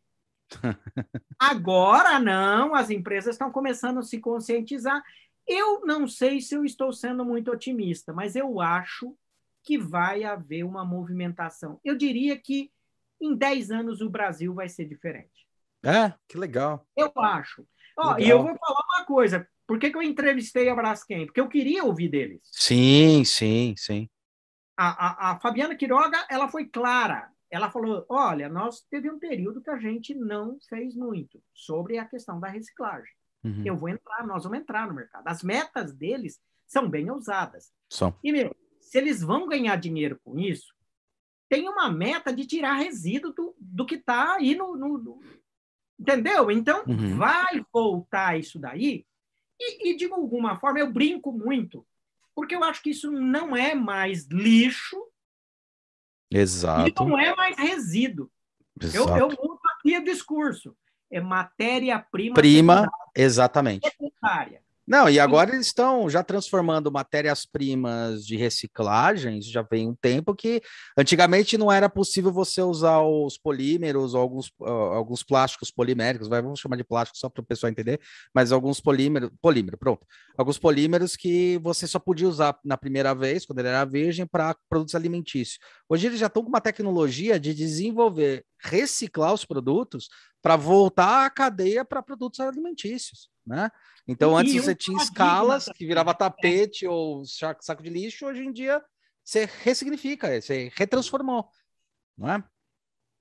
*laughs* Agora não, as empresas estão começando a se conscientizar. Eu não sei se eu estou sendo muito otimista, mas eu acho que vai haver uma movimentação. Eu diria que em 10 anos o Brasil vai ser diferente. É, que legal. Eu acho. Ó, e eu vou falar uma coisa. Por que, que eu entrevistei a Braskem? Porque eu queria ouvir deles. Sim, sim, sim. A, a, a Fabiana Quiroga, ela foi clara. Ela falou, olha, nós teve um período que a gente não fez muito sobre a questão da reciclagem. Uhum. Eu vou entrar, nós vamos entrar no mercado. As metas deles são bem ousadas. São. E, meu, se eles vão ganhar dinheiro com isso, tem uma meta de tirar resíduo do, do que está aí no, no, Entendeu? Então, uhum. vai voltar isso daí. E, e, de alguma forma, eu brinco muito, porque eu acho que isso não é mais lixo. Exato. E não é mais resíduo. Exato. Eu, eu mudo aqui o discurso. É matéria-prima. Prima, exatamente. Secundária. Não, e agora eles estão já transformando matérias-primas de reciclagem, já vem um tempo que antigamente não era possível você usar os polímeros ou alguns, uh, alguns plásticos poliméricos, vai, vamos chamar de plástico só para o pessoal entender, mas alguns polímeros, polímero, pronto, alguns polímeros que você só podia usar na primeira vez, quando ele era virgem, para produtos alimentícios. Hoje eles já estão com uma tecnologia de desenvolver, reciclar os produtos para voltar à cadeia para produtos alimentícios, né? Então, antes você tinha escalas que virava tapete ou saco de lixo, hoje em dia você ressignifica, você retransformou, não é?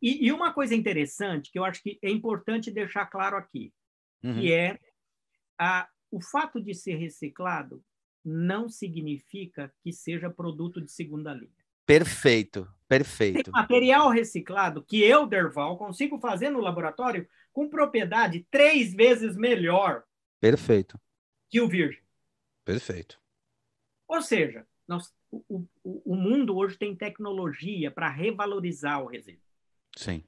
E, e uma coisa interessante que eu acho que é importante deixar claro aqui, uhum. que é a, o fato de ser reciclado não significa que seja produto de segunda linha. Perfeito, perfeito. Tem material reciclado que eu, Derval, consigo fazer no laboratório com propriedade três vezes melhor Perfeito. Que o virgem. Perfeito. Ou seja, nós, o, o, o mundo hoje tem tecnologia para revalorizar o resíduo. Sim.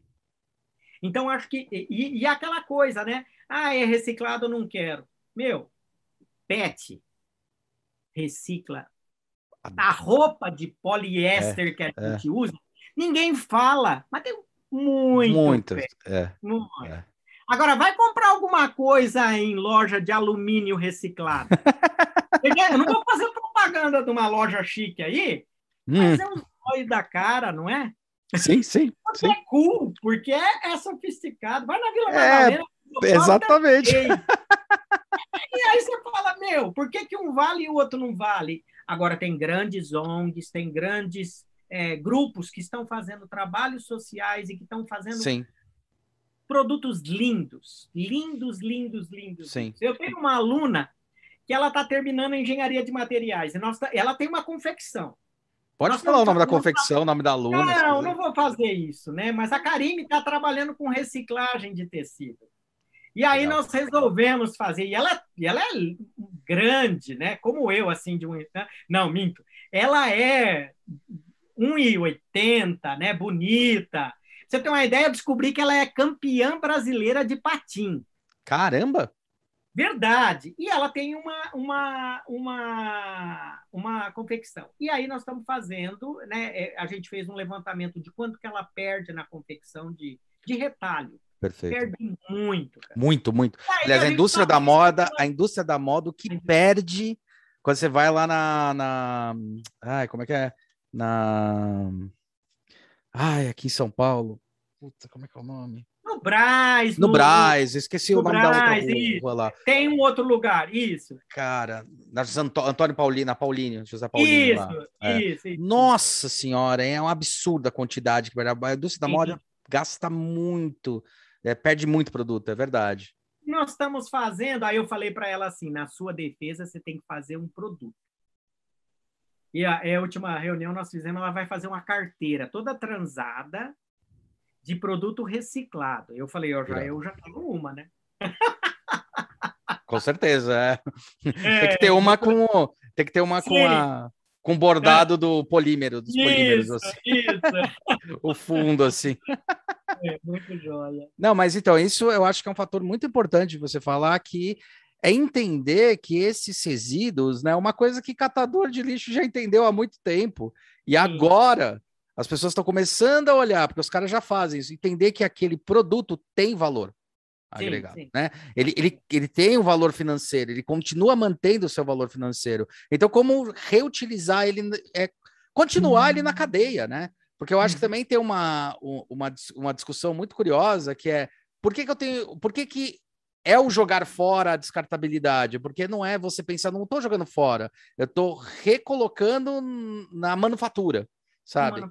Então, acho que. E, e aquela coisa, né? Ah, é reciclado, não quero. Meu, PET recicla. A roupa de poliéster é, que a é. gente usa, ninguém fala, mas tem muito. Muitas. É, muito. É. Agora, vai comprar alguma coisa em loja de alumínio reciclado. *laughs* Eu não vou fazer propaganda de uma loja chique aí, hum. mas é um olho da cara, não é? Sim, sim. Sim. é cool, porque é, é, sofisticado. Vai na Vila é, Madalena. Exatamente. e aí você fala, meu, por que, que um vale e o outro não vale? Agora, tem grandes ONGs, tem grandes é, grupos que estão fazendo trabalhos sociais e que estão fazendo Sim produtos lindos, lindos, lindos, lindos. Sim. Eu tenho uma aluna que ela está terminando a engenharia de materiais. E nós, tá, ela tem uma confecção. Pode nós falar o nome da confecção, o nome da aluna. Não, não vou fazer isso, né? Mas a Karine está trabalhando com reciclagem de tecido. E aí Legal. nós resolvemos fazer. E ela, e ela é grande, né? Como eu, assim, de um. Né? Não, minto. Ela é 1,80, né? Bonita você tem uma ideia, eu descobri que ela é campeã brasileira de patim. Caramba! Verdade. E ela tem uma, uma, uma, uma confecção. E aí nós estamos fazendo, né? É, a gente fez um levantamento de quanto que ela perde na confecção de, de retalho. Perfeito. Perde muito. Cara. Muito, muito. Aliás, a, a indústria da moda, a indústria da moda, o que perde quando você vai lá na, na. Ai, como é que é? Na. Ai, aqui em São Paulo. Puta, como é que é o nome? No Braz. No, no Braz, esqueci no o nome Braz, da outra rua, lá. Tem um outro lugar, isso. Cara, na Antônio Paulino, na Paulino, José Paulino. Isso. É. isso, isso. Nossa senhora, é um absurdo a quantidade que a indústria da moda gasta muito, é, perde muito produto, é verdade. Nós estamos fazendo, aí eu falei para ela assim, na sua defesa você tem que fazer um produto. E a, a última reunião nós fizemos, ela vai fazer uma carteira toda transada, de produto reciclado. Eu falei, ó, já, eu já tenho uma, né? Com certeza, é. é. Tem que ter uma com, tem que ter uma com a com bordado é. do polímero, dos isso, polímeros, assim. Isso. *laughs* o fundo, assim. É, muito joia. Não, mas então, isso eu acho que é um fator muito importante você falar que é entender que esses resíduos, né, uma coisa que catador de lixo já entendeu há muito tempo, e agora as pessoas estão começando a olhar, porque os caras já fazem isso, entender que aquele produto tem valor agregado, sim, sim. né? Ele, ele, ele tem um valor financeiro, ele continua mantendo o seu valor financeiro. Então, como reutilizar ele, é continuar ele na uhum. cadeia, né? Porque eu acho que uhum. também tem uma, uma, uma discussão muito curiosa que é por que, que eu tenho. Por que, que é o jogar fora a descartabilidade? Porque não é você pensar, não estou jogando fora, eu estou recolocando na manufatura sabe?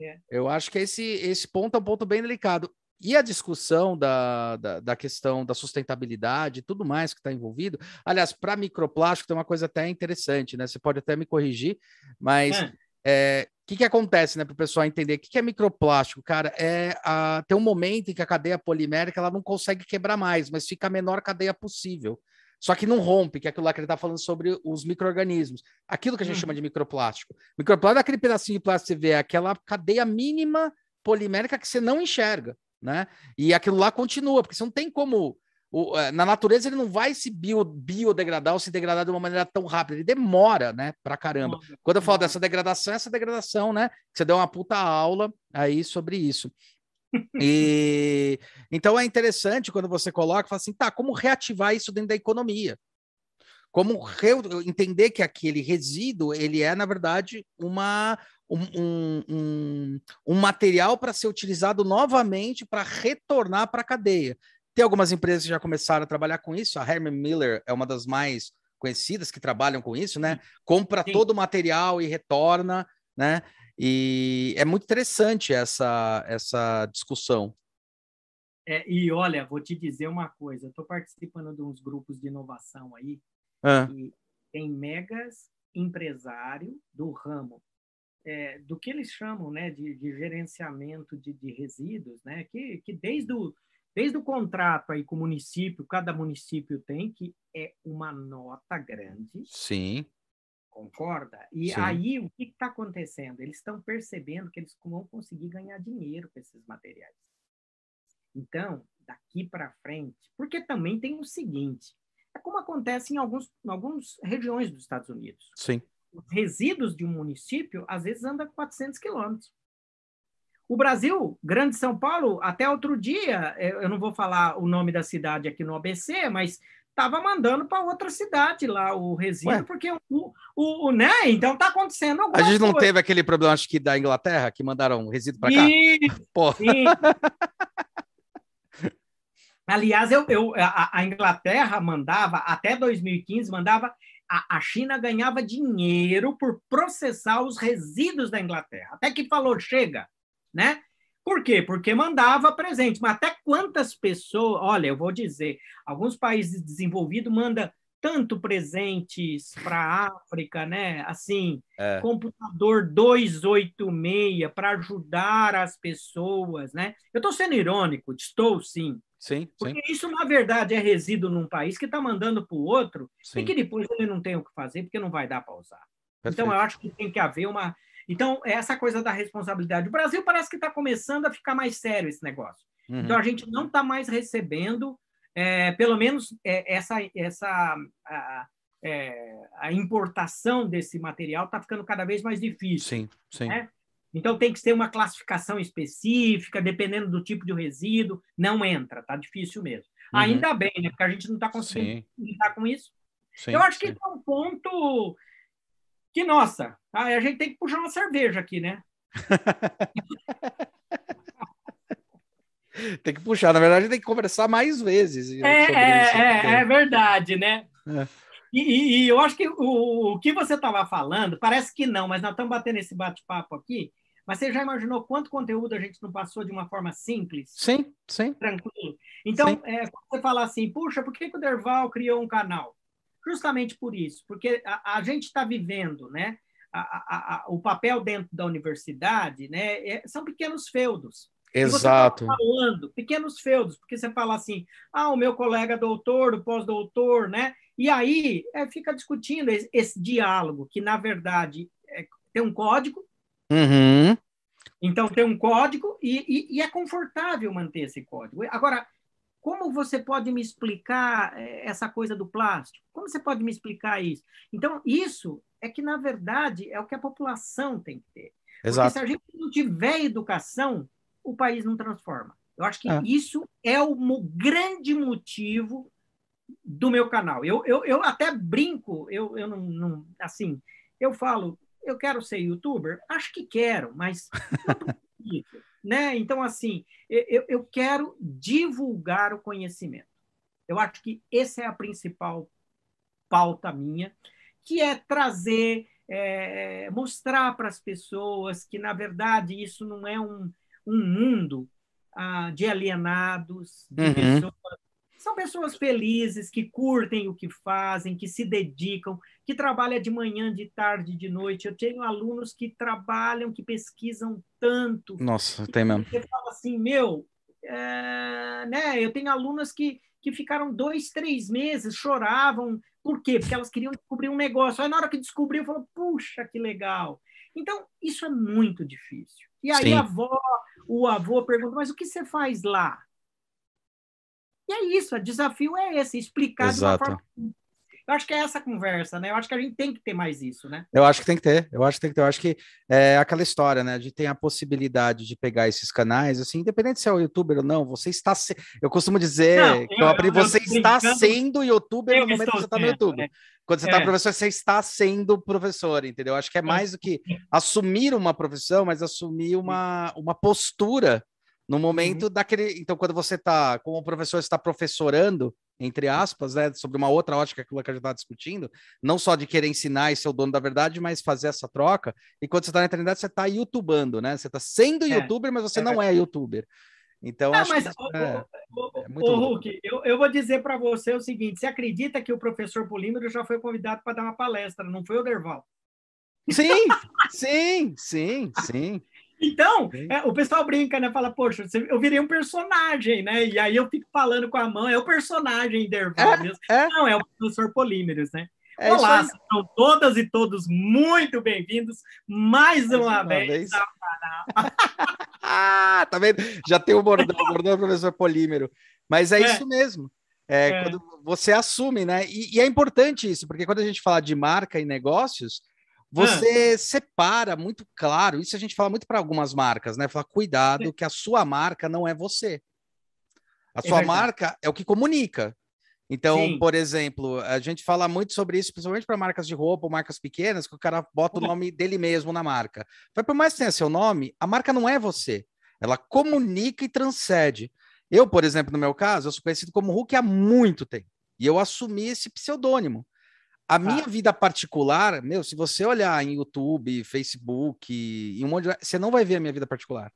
É. Eu acho que esse, esse ponto é um ponto bem delicado. E a discussão da, da, da questão da sustentabilidade e tudo mais que está envolvido. Aliás, para microplástico tem uma coisa até interessante, né? Você pode até me corrigir, mas é. é, que, que acontece, né, para o pessoal entender? O que, que é microplástico? Cara, é a, tem um momento em que a cadeia polimérica ela não consegue quebrar mais, mas fica a menor cadeia possível. Só que não rompe, que é aquilo lá que ele está falando sobre os micro-organismos. Aquilo que a gente uhum. chama de microplástico. Microplástico é aquele pedacinho de plástico que você vê, é aquela cadeia mínima polimérica que você não enxerga, né? E aquilo lá continua, porque você não tem como. O, é, na natureza ele não vai se bio, biodegradar ou se degradar de uma maneira tão rápida, ele demora, né, pra caramba. Quando eu falo dessa degradação, essa degradação, né, você deu uma puta aula aí sobre isso. E *laughs* então é interessante quando você coloca, fala assim, tá, como reativar isso dentro da economia? Como re... entender que aquele resíduo ele é na verdade uma um, um, um material para ser utilizado novamente para retornar para a cadeia. Tem algumas empresas que já começaram a trabalhar com isso. A Herman Miller é uma das mais conhecidas que trabalham com isso, né? Compra Sim. todo o material e retorna, né? E é muito interessante essa, essa discussão. É, e olha, vou te dizer uma coisa: estou participando de uns grupos de inovação aí, ah. e tem megas empresário do ramo, é, do que eles chamam né, de, de gerenciamento de, de, resíduos, né, que, que desde o, desde o contrato aí com o município, cada município tem, que é uma nota grande. Sim. Concorda? E Sim. aí, o que está acontecendo? Eles estão percebendo que eles vão conseguir ganhar dinheiro com esses materiais. Então, daqui para frente, porque também tem o seguinte: é como acontece em alguns, em algumas regiões dos Estados Unidos. Sim. Os resíduos de um município, às vezes, andam 400 quilômetros. O Brasil, Grande São Paulo, até outro dia, eu não vou falar o nome da cidade aqui no ABC, mas estava mandando para outra cidade lá o resíduo, Ué? porque o, o, o, né? Então tá acontecendo alguma A gente não coisa. teve aquele problema, acho que da Inglaterra, que mandaram resíduo para cá? *laughs* Pô. Aliás, eu, eu, a, a, Inglaterra mandava, até 2015, mandava. A, a China ganhava dinheiro por processar os resíduos da Inglaterra. Até que falou, chega, né? Por quê? Porque mandava presente. Mas até quantas pessoas. Olha, eu vou dizer, alguns países desenvolvidos mandam tanto presentes para a África, né? Assim, é. computador 286 para ajudar as pessoas, né? Eu estou sendo irônico, estou sim. Sim, Porque sim. isso, na verdade, é resíduo num país que está mandando para o outro sim. e que depois ele não tem o que fazer porque não vai dar para usar. Perfeito. Então, eu acho que tem que haver uma então, essa coisa da responsabilidade. O Brasil parece que está começando a ficar mais sério esse negócio. Uhum. Então, a gente não está mais recebendo é, pelo menos é, essa, essa a, é, a, importação desse material está ficando cada vez mais difícil. Sim, sim. Né? Então tem que ter uma classificação específica, dependendo do tipo de resíduo, não entra, tá difícil mesmo. Uhum. Ainda bem, né? Porque a gente não está conseguindo sim. lidar com isso. Sim, Eu acho que é um ponto que, nossa, a gente tem que puxar uma cerveja aqui, né? *laughs* tem que puxar, na verdade, tem que conversar mais vezes. É, é, isso, é, é, verdade, né? É. E, e, eu acho que o, o que você estava falando, parece que não, mas nós estamos batendo esse bate-papo aqui. Mas você já imaginou quanto conteúdo a gente não passou de uma forma simples? Sim, sim. Tranquilo. Então, sim. É, quando você fala assim, puxa, por que, que o Derval criou um canal? Justamente por isso, porque a, a gente está vivendo, né? A, a, o papel dentro da universidade, né? É, são pequenos feudos. Exato. Tá falando pequenos feudos, porque você fala assim, ah, o meu colega doutor, o pós-doutor, né? E aí é, fica discutindo esse, esse, diálogo, que na verdade é, tem um código. Uhum. Então tem um código e, e, e, é confortável manter esse código. Agora, como você pode me explicar é, essa coisa do plástico? Como você pode me explicar isso? Então, isso é que, na verdade, é o que a população tem que ter. Exato. Porque se a gente não tiver educação, o país não transforma. Eu acho que é. isso é o grande motivo do meu canal. Eu, eu, eu até brinco, eu, eu não, não, assim, eu falo, eu quero ser youtuber? Acho que quero, mas não *laughs* né? Então, assim, eu, eu quero divulgar o conhecimento. Eu acho que essa é a principal pauta minha, que é trazer, é, mostrar para as pessoas que, na verdade, isso não é um, um mundo ah, de alienados, de uhum. pessoas. São pessoas felizes, que curtem o que fazem, que se dedicam, que trabalham de manhã, de tarde, de noite. Eu tenho alunos que trabalham, que pesquisam tanto. Nossa, tem mesmo. Você fala assim, meu, é, né? Eu tenho alunas que, que ficaram dois, três meses, choravam. Por quê? Porque elas queriam descobrir um negócio. Aí na hora que descobriu, falou, puxa, que legal. Então, isso é muito difícil. E aí Sim. a avó, o avô pergunta, mas o que você faz lá? E é isso, o desafio é esse, explicar Exato. de uma forma eu acho que é essa conversa, né? Eu acho que a gente tem que ter mais isso, né? Eu acho que tem que ter, eu acho que tem que ter. Eu acho que é aquela história, né? Gente tem a possibilidade de pegar esses canais, assim, independente se é o youtuber ou não, você está. Se... Eu costumo dizer não, que eu, eu aprendi, você está sendo youtuber no momento que você está no YouTube. Né? Quando você está é. professor, você está sendo professor, entendeu? Acho que é mais do que assumir uma profissão, mas assumir uma, uma postura no momento uhum. daquele. Então, quando você está, como o professor está professorando, entre aspas, né, sobre uma outra ótica que o Lucas já está discutindo, não só de querer ensinar e ser o dono da verdade, mas fazer essa troca. E quando você está na internet, você está youtubando, né? Você está sendo é. youtuber, mas você é. não é youtuber. Então, não, mas, que, o, é, o, é o Hulk, eu, eu vou dizer para você o seguinte: você acredita que o professor Polímero já foi convidado para dar uma palestra, não foi o Derval? Sim, sim, sim, sim. Então, é, o pessoal brinca, né? Fala, poxa, eu virei um personagem, né? E aí eu fico falando com a mão, é o personagem Derval é. É. Não, é o professor Polímeros, né? É Olá, sejam todas e todos muito bem-vindos mais, mais uma, uma, vez, vez. ao canal. ah, *laughs* tá vendo? Já tem o bordão, o bordão do professor Polímero. Mas é, é. isso mesmo. É, é, quando você assume, né? E, e, é importante isso, porque quando a gente fala de marca e negócios, você ah. separa muito claro, isso a gente fala muito para algumas marcas, né? Fala, cuidado, que a sua marca não é você. A é sua verdade. marca é o que comunica. Então, Sim. por exemplo, a gente fala muito sobre isso, principalmente para marcas de roupa ou marcas pequenas, que o cara bota o nome dele mesmo na marca. Mas por mais que tenha seu nome, a marca não é você. Ela comunica e transcende. Eu, por exemplo, no meu caso, eu sou conhecido como Hulk há muito tempo. E eu assumi esse pseudônimo. A minha vida particular, meu, se você olhar em YouTube, Facebook, em um monte de... você não vai ver a minha vida particular.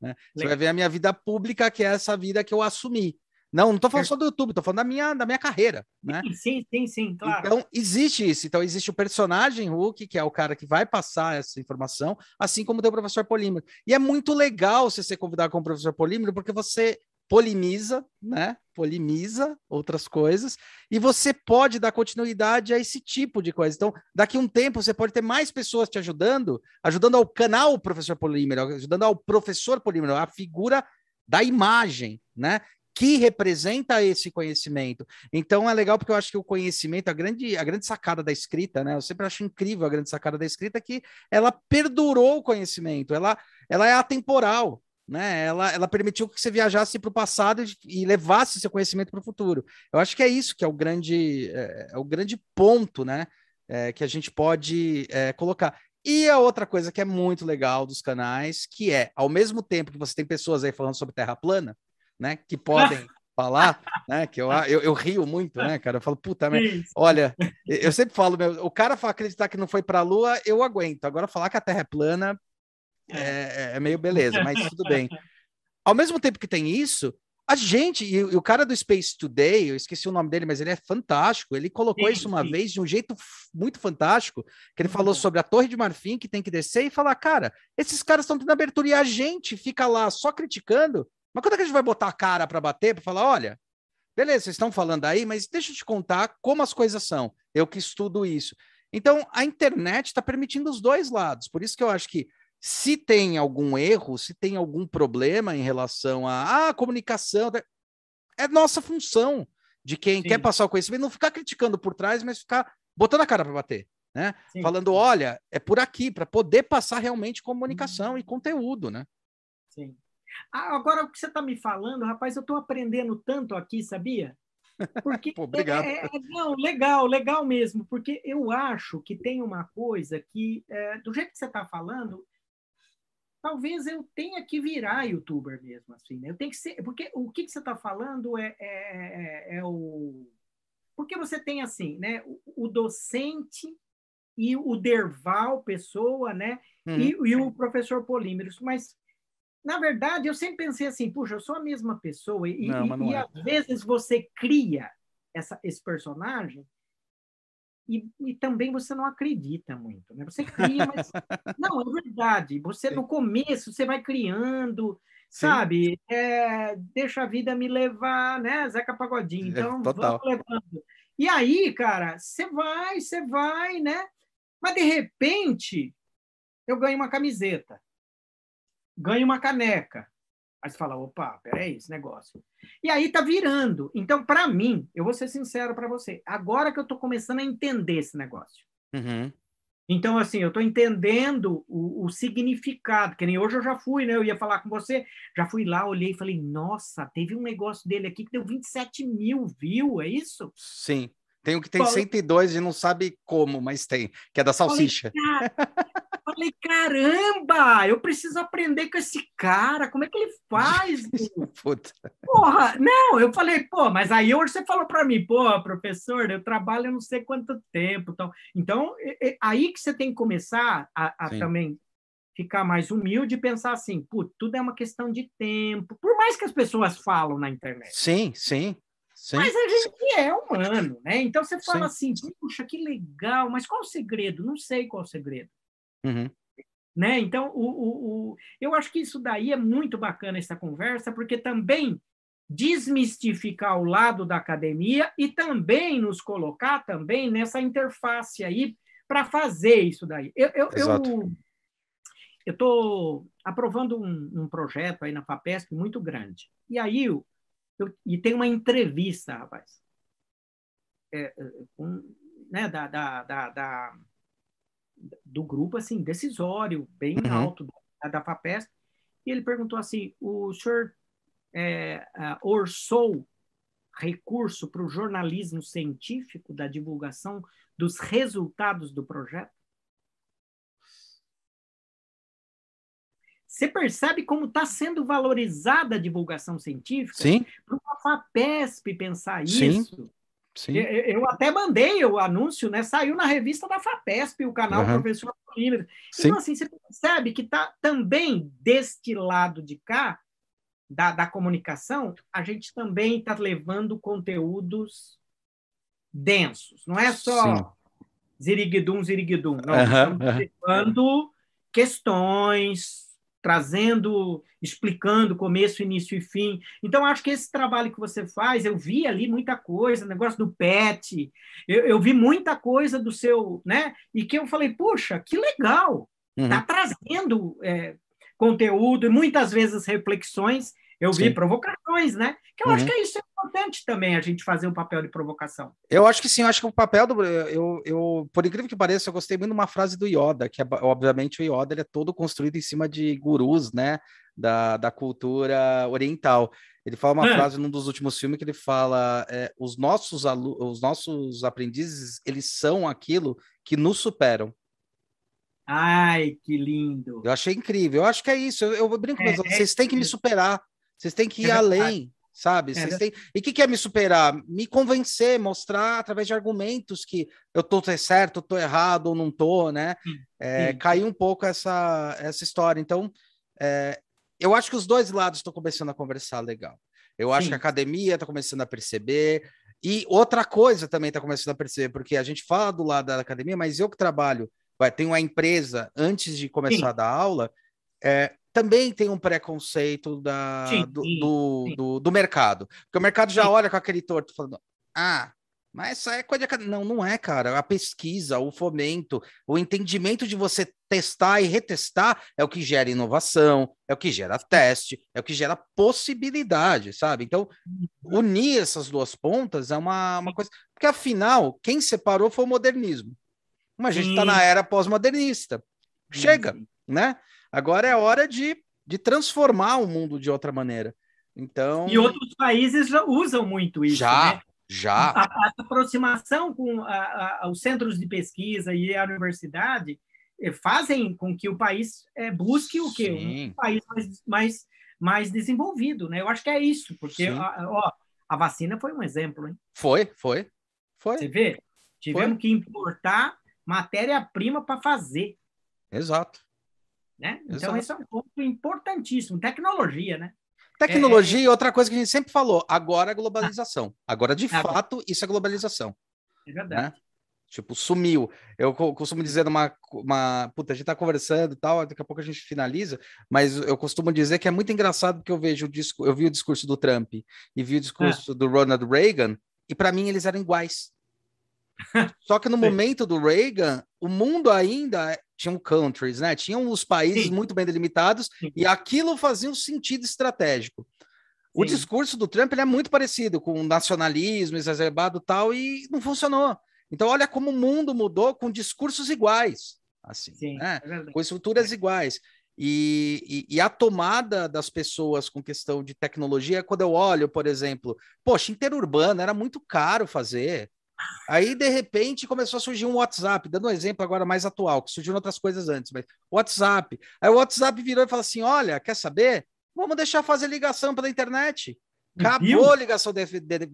Né? Você vai ver a minha vida pública, que é essa vida que eu assumi. Não, não estou falando só do YouTube, estou falando da minha, da minha carreira, né? Sim, sim, sim, claro. Então, existe isso. Então, existe o personagem Hulk, que é o cara que vai passar essa informação, assim como tem o professor Polímero. E é muito legal você ser convidado como professor Polímero, porque você polimiza, né? Polimiza outras coisas e você pode dar continuidade a esse tipo de coisa. Então, daqui a um tempo você pode ter mais pessoas te ajudando, ajudando ao canal Professor Polímero, ajudando ao professor Polímero, a figura da imagem, né? que representa esse conhecimento. Então é legal porque eu acho que o conhecimento, a grande, a grande sacada da escrita, né? Eu sempre acho incrível a grande sacada da escrita que ela perdurou o conhecimento, ela, ela é atemporal. Né? Ela, ela permitiu que você viajasse para o passado e, e, levasse seu conhecimento para o futuro. Eu acho que é isso que é o grande, é, é o grande ponto, né? É, que a gente pode é, colocar. E a outra coisa que é muito legal dos canais, que é, ao mesmo tempo que você tem pessoas aí falando sobre terra plana, né, que podem *laughs* falar, né, que eu, eu, eu, rio muito, né, cara, eu falo, puta, mas, olha, eu sempre falo, meu, o cara acreditar que não foi para a Lua, eu aguento, agora falar que a Terra é plana é, é, é meio beleza, mas tudo bem. Ao mesmo tempo que tem isso, a gente, e, e, o cara do Space Today, eu esqueci o nome dele, mas ele é fantástico. Ele colocou sim, isso uma sim. vez de um jeito muito fantástico, que ele falou sobre a Torre de Marfim que tem que descer e falar, cara, esses caras estão tendo abertura e a gente fica lá só criticando. Mas quando é que a gente vai botar a cara para bater, para falar, olha, beleza, vocês estão falando aí, mas deixa eu te contar como as coisas são. Eu que estudo isso. Então, a internet está permitindo os dois lados. Por isso que eu acho que se tem algum erro, se tem algum problema em relação à ah, comunicação, é nossa função de quem Sim. quer passar o conhecimento, não ficar criticando por trás, mas ficar botando a cara para bater, né? Sim. Falando, olha, é por aqui, para poder passar realmente comunicação hum. e conteúdo, né? Sim. Ah, agora, o que você está me falando, rapaz, eu estou aprendendo tanto aqui, sabia? Porque *laughs* Pô, obrigado. É, é, não, legal, legal mesmo, porque eu acho que tem uma coisa que, é, do jeito que você está falando, talvez eu tenha que virar youtuber mesmo, assim, né? Eu tenho que ser, porque o que, que você está falando é, é, é, é, o... Porque você tem, assim, né, o, o docente e o Derval, pessoa, né, uhum. e, e, o professor Polímeros, mas, na verdade, eu sempre pensei assim, puxa, eu sou a mesma pessoa, e, não, e, e é. às vezes você cria essa, esse personagem e, e, também você não acredita muito, né? Você cria, mas *laughs* não é verdade. Você no começo você vai criando, Sim. sabe? É, deixa a vida me levar, né? Zeca Pagodinho. É, então é, vamos levando. E aí, cara, você vai, você vai, né? Mas de repente eu ganho uma camiseta, ganho uma caneca, Aí você fala, opa, peraí, esse negócio. E aí tá virando. Então, para mim, eu vou ser sincero para você, agora que eu estou começando a entender esse negócio. Uhum. Então, assim, eu estou entendendo o, o, significado, que nem hoje eu já fui, né? Eu ia falar com você, já fui lá, olhei e falei, nossa, teve um negócio dele aqui que deu 27 mil, viu? É isso? Sim. Tem o que tem falei, 102 e não sabe como, mas tem, que é da salsicha. Falei, falei, caramba, eu preciso aprender com esse cara, como é que ele faz? *laughs* Puta. Porra, não, eu falei, pô, mas aí hoje você falou para mim, pô, professor, eu trabalho não sei quanto tempo, então, então é, é aí que você tem que começar a, a também ficar mais humilde e pensar assim, putz, tudo é uma questão de tempo, por mais que as pessoas falam na internet. Sim, sim. Sim. Mas a gente é humano, né? Então você fala Sim. assim, puxa, que legal, mas qual o segredo? Não sei qual o segredo. Uhum. Né? Então, o, o, o, eu acho que isso daí é muito bacana, essa conversa, porque também desmistificar o lado da academia e também nos colocar também nessa interface aí para fazer isso daí. Eu eu eu estou aprovando um, um, projeto aí na Fapesp muito grande. E aí eu, e tem uma entrevista, rapaz, é, é um, né, da, da, da, da do grupo, assim, decisório, bem uhum. alto da, da FAPESP, e ele perguntou assim, o senhor é, orçou recurso para o jornalismo científico da divulgação dos resultados do projeto? Você percebe como está sendo valorizada a divulgação científica? Sim. Para uma FAPESP pensar Sim. isso. Sim. Eu, eu, até mandei o anúncio, né? Saiu na revista da FAPESP, o canal uhum. Professor Polímero. Então, assim, você percebe que está também deste lado de cá, da, da comunicação, a gente também está levando conteúdos densos. Não é só Sim. ziriguidum, ziriguidum. Não, uhum. estamos levando questões, trazendo, explicando começo, início e fim. Então, acho que esse trabalho que você faz, eu vi ali muita coisa, negócio do PET, eu, eu vi muita coisa do seu, né? E que eu falei, puxa, que legal, está uhum. trazendo é, conteúdo e muitas vezes reflexões. Eu vi Sim. provocações, né? Que eu uhum. acho que é isso é importante também, a gente fazer um papel de provocação. Eu acho que sim, eu acho que o papel do. Eu, eu, por incrível que pareça, eu gostei muito de uma frase do Yoda, que é, obviamente o Yoda ele é todo construído em cima de gurus, né? Da, da cultura oriental. Ele fala uma é. frase num dos últimos filmes que ele fala: é, os, nossos os nossos aprendizes, eles são aquilo que nos superam. Ai, que lindo! Eu achei incrível. Eu acho que é isso. Eu, eu brinco, é, vocês têm que me superar. Vocês têm que ir é além, sabe? É Vocês têm... E o que, que é me superar? Me convencer, mostrar através de argumentos que eu tô certo, eu tô errado ou não tô, né? É, cair um pouco essa, essa história. Então, é, eu acho que os dois lados estão começando a conversar legal. Eu acho Sim. que a academia está começando a perceber. E outra coisa também está começando a perceber, porque a gente fala do lado da academia, mas eu que trabalho, vai, tenho uma empresa antes de começar Sim. a dar aula, é, também tem um preconceito da, sim, do, sim, do, sim. do, Do, mercado. Porque o mercado já olha com aquele torto falando: ah, mas isso é coisa de. Não, não é, cara. A pesquisa, o fomento, o entendimento de você testar e retestar é o que gera inovação, é o que gera teste, é o que gera possibilidade, sabe? Então, uhum. unir essas duas pontas é uma, uma coisa. Porque afinal, quem separou foi o modernismo. Mas a gente está na era pós-modernista. Chega, né? Agora é hora de, de transformar o mundo de outra maneira. Então. E outros países já usam muito isso. Já, né? já. A, a aproximação com a, a, os centros de pesquisa e a universidade eh, fazem com que o país é, busque o quê? Sim. Um país mais, mais, mais desenvolvido, né? Eu acho que é isso, porque a, ó, a vacina foi um exemplo, hein? Foi, foi, foi. Você vê? Tivemos foi. que importar matéria-prima para fazer. Exato. Né? Então, Exato. esse é um ponto importantíssimo. Tecnologia, né? Tecnologia é... e outra coisa que a gente sempre falou, agora é globalização. Agora, de agora. fato, isso é globalização. É verdade. Né? Tipo, sumiu. Eu costumo dizer numa. Uma, puta, a gente tá conversando e tal, daqui a pouco a gente finaliza, mas eu costumo dizer que é muito engraçado porque eu vejo o disco, eu vi o discurso do Trump e vi o discurso é. do Ronald Reagan, e para mim eles eram iguais. *laughs* Só que no momento do Reagan, o mundo ainda tinham countries, né? Tinham os países Sim. muito bem delimitados Sim. e aquilo fazia um sentido estratégico. O discurso do Trump ele é muito parecido com o nacionalismo exacerbado tal e não funcionou. Então olha como o mundo mudou com discursos iguais, assim, Sim, né? é com estruturas é. iguais. E, e, e, a tomada das pessoas com questão de tecnologia, quando eu olho, por exemplo, poxa, interurbano era muito caro fazer. Aí, de repente, começou a surgir um WhatsApp, dando um exemplo agora mais atual, que surgiram outras coisas antes, mas WhatsApp. Aí o WhatsApp virou e falou assim: olha, quer saber? Vamos deixar fazer ligação pela internet. Acabou a ligação DVD,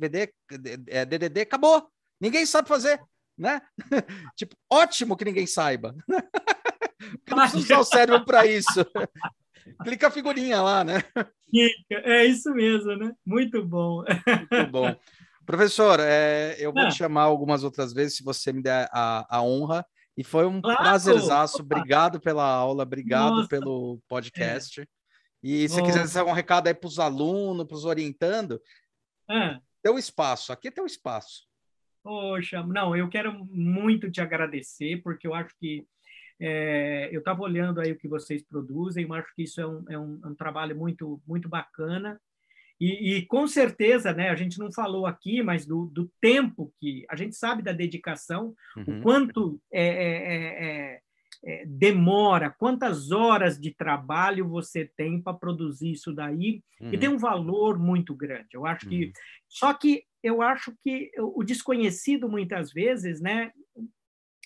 DDD, acabou. Ninguém sabe fazer, né? *laughs* tipo, ótimo que ninguém saiba. *laughs* Não precisa usar o cérebro para isso. *laughs* Clica a figurinha lá, né? É isso mesmo, né? Muito bom. Muito bom. Professor, é, eu vou ah. te chamar algumas outras vezes, se você me der a, a honra. E foi um claro. prazerzaço. Obrigado pela aula, obrigado Nossa. pelo podcast. É. E se você quiser deixar um recado aí para os alunos, para os orientando, ah. teu espaço, aqui é teu espaço. Poxa, não, eu quero muito te agradecer, porque eu acho que é, eu estava olhando aí o que vocês produzem, eu acho que isso é um, é um, é um trabalho muito, muito bacana e, e, com certeza, né, a gente não falou aqui, mas do, do tempo que a gente sabe da dedicação, uhum. o quanto é, é, é, é, demora, quantas horas de trabalho você tem para produzir isso daí, uhum. e tem um valor muito grande. Eu acho que. Uhum. Só que eu acho que o desconhecido, muitas vezes, né,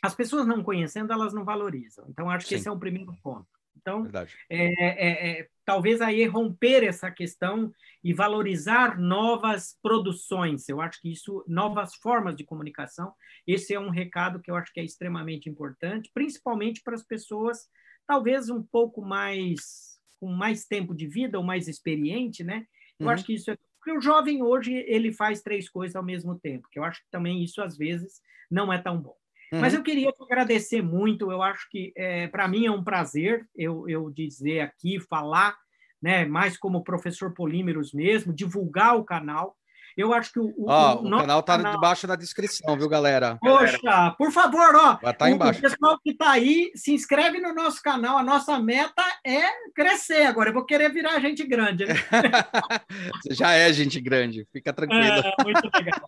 as pessoas não conhecendo, elas não valorizam. Então, acho que Sim. esse é um primeiro ponto. Então, é, é, é, talvez aí romper essa questão e valorizar novas produções. Eu acho que isso, novas formas de comunicação, esse é um recado que eu acho que é extremamente importante, principalmente para as pessoas talvez um pouco mais com mais tempo de vida ou mais experiente, né? Eu uhum. acho que isso é porque o jovem hoje ele faz três coisas ao mesmo tempo, que eu acho que também isso às vezes não é tão bom. Uhum. Mas eu queria te agradecer muito. Eu acho que é, para mim é um prazer eu, eu dizer aqui, falar, né, mais como professor Polímeros mesmo, divulgar o canal. Eu acho que o, o, ó, o, o canal tá canal... debaixo da descrição, viu, galera? Poxa, por favor, ó. Vai tá embaixo. O pessoal que tá aí, se inscreve no nosso canal. A nossa meta é crescer agora. Eu vou querer virar gente grande. Né? *laughs* Você já é gente grande, fica tranquilo. É, muito legal.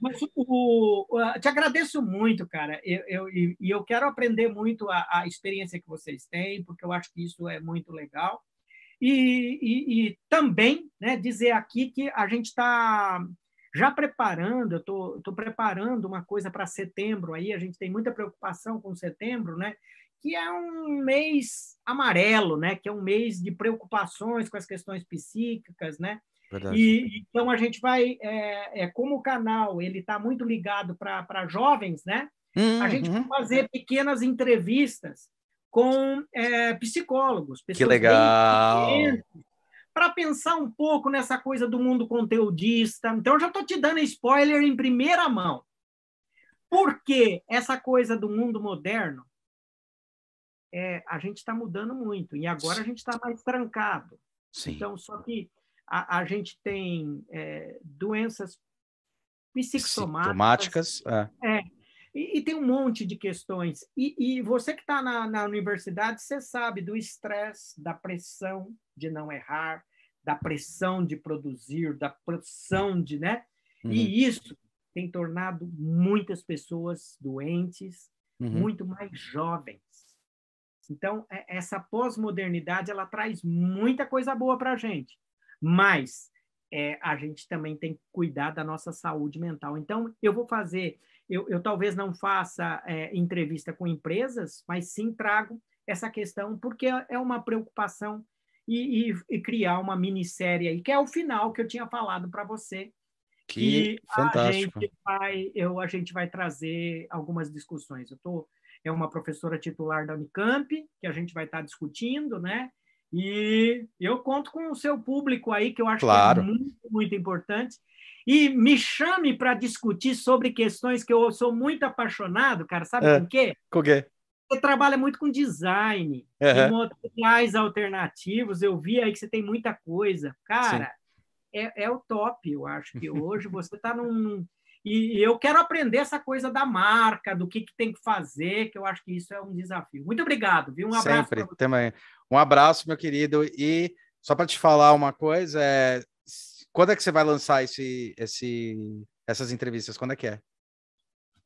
Mas o, o, te agradeço muito, cara. Eu, eu, e eu quero aprender muito a, a experiência que vocês têm, porque eu acho que isso é muito legal. E, e, e também né, dizer aqui que a gente está já preparando, eu estou preparando uma coisa para setembro aí, a gente tem muita preocupação com setembro, né? Que é um mês amarelo, né? Que é um mês de preocupações com as questões psíquicas, né? E então a gente vai, é, é como o canal ele está muito ligado para jovens, né? Uhum. A gente vai fazer pequenas entrevistas com é, psicólogos. Que legal! Para pensar um pouco nessa coisa do mundo conteudista. Então, eu já estou te dando spoiler em primeira mão. Por que essa coisa do mundo moderno? É, a gente está mudando muito e agora a gente está mais trancado. Sim. Então, só que a, a gente tem é, doenças psicossomáticas. É. é e, e, tem um monte de questões. E, e você que está na, na universidade, você sabe do estresse, da pressão de não errar, da pressão de produzir, da pressão de, né? Uhum. E isso tem tornado muitas pessoas doentes, uhum. muito mais jovens. Então, é, essa pós-modernidade ela traz muita coisa boa para a gente, mas é, a gente também tem que cuidar da nossa saúde mental. Então, eu vou fazer eu, eu talvez não faça é, entrevista com empresas, mas sim trago essa questão, porque é uma preocupação e, e, e criar uma minissérie aí, que é o final que eu tinha falado para você. Que fantástico. A gente, vai, eu, a gente vai trazer algumas discussões. Eu tô, é uma professora titular da Unicamp, que a gente vai estar tá discutindo, né? E eu conto com o seu público aí, que eu acho claro. que é muito, muito importante e me chame para discutir sobre questões que eu sou muito apaixonado, cara, sabe é. com quê? Com o quê? Você trabalha muito com design, uhum. materiais alternativos, eu vi aí que você tem muita coisa. Cara, é, é, o top, eu acho que *laughs* hoje você está num, E eu quero aprender essa coisa da marca, do que, que tem que fazer, que eu acho que isso é um desafio. Muito obrigado, viu? Um abraço. Sempre, também. Um abraço, meu querido. E só para te falar uma coisa, é, quando é que você vai lançar esse, esse, essas entrevistas? Quando é que é?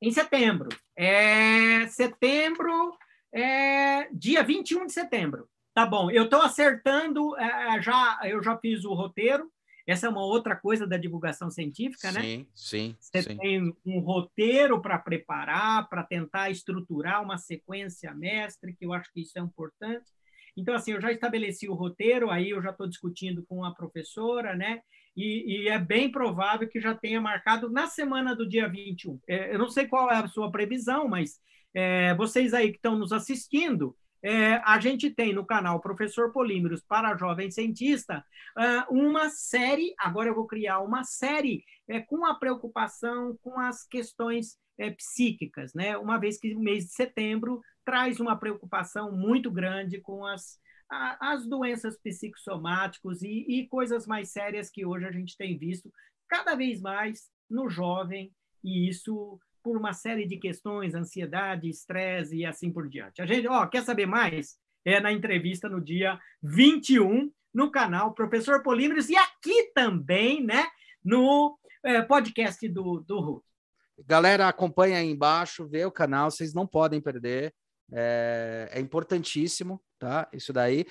Em setembro. É setembro, é dia 21 de setembro. Tá bom. Eu estou acertando, é, já, eu já fiz o roteiro. Essa é uma outra coisa da divulgação científica, sim, né? Sim, sim. Você sim. tem um roteiro para preparar, para tentar estruturar uma sequência mestre, que eu acho que isso é importante. Então, assim, eu já estabeleci o roteiro, aí eu já estou discutindo com a professora, né? E, e, é bem provável que já tenha marcado na semana do dia 21. É, eu não sei qual é a sua previsão, mas é, vocês aí que estão nos assistindo, é, a gente tem no canal Professor Polímeros para Jovem Cientista uh, uma série, agora eu vou criar uma série é, com a preocupação com as questões é, psíquicas, né? uma vez que o mês de setembro traz uma preocupação muito grande com as a, as doenças psicossomáticas e, e coisas mais sérias que hoje a gente tem visto cada vez mais no jovem, e isso por uma série de questões, ansiedade, estresse e assim por diante. A gente, ó, quer saber mais? É na entrevista no dia 21 no canal Professor Polímeros e aqui também, né, no é, podcast do, do Hulk. Galera, acompanha aí embaixo, vê o canal, vocês não podem perder. É, é importantíssimo, tá? Isso daí.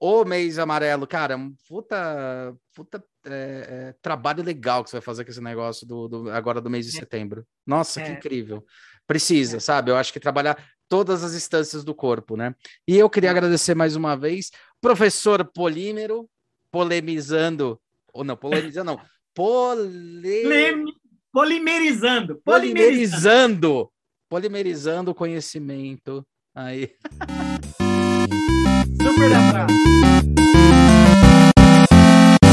O mês amarelo, cara, puta, puta é, é, trabalho legal que você vai fazer com esse negócio do, do agora do mês de é. setembro. Nossa, que é. incrível. Precisa, sabe? Eu acho que trabalhar todas as instâncias do corpo, né? E eu queria agradecer mais uma vez, professor Polímero, polemizando, ou não, polemizando não, pole... polimerizando, polimerizando, polimerizando o conhecimento Aí. *laughs* Super abraço.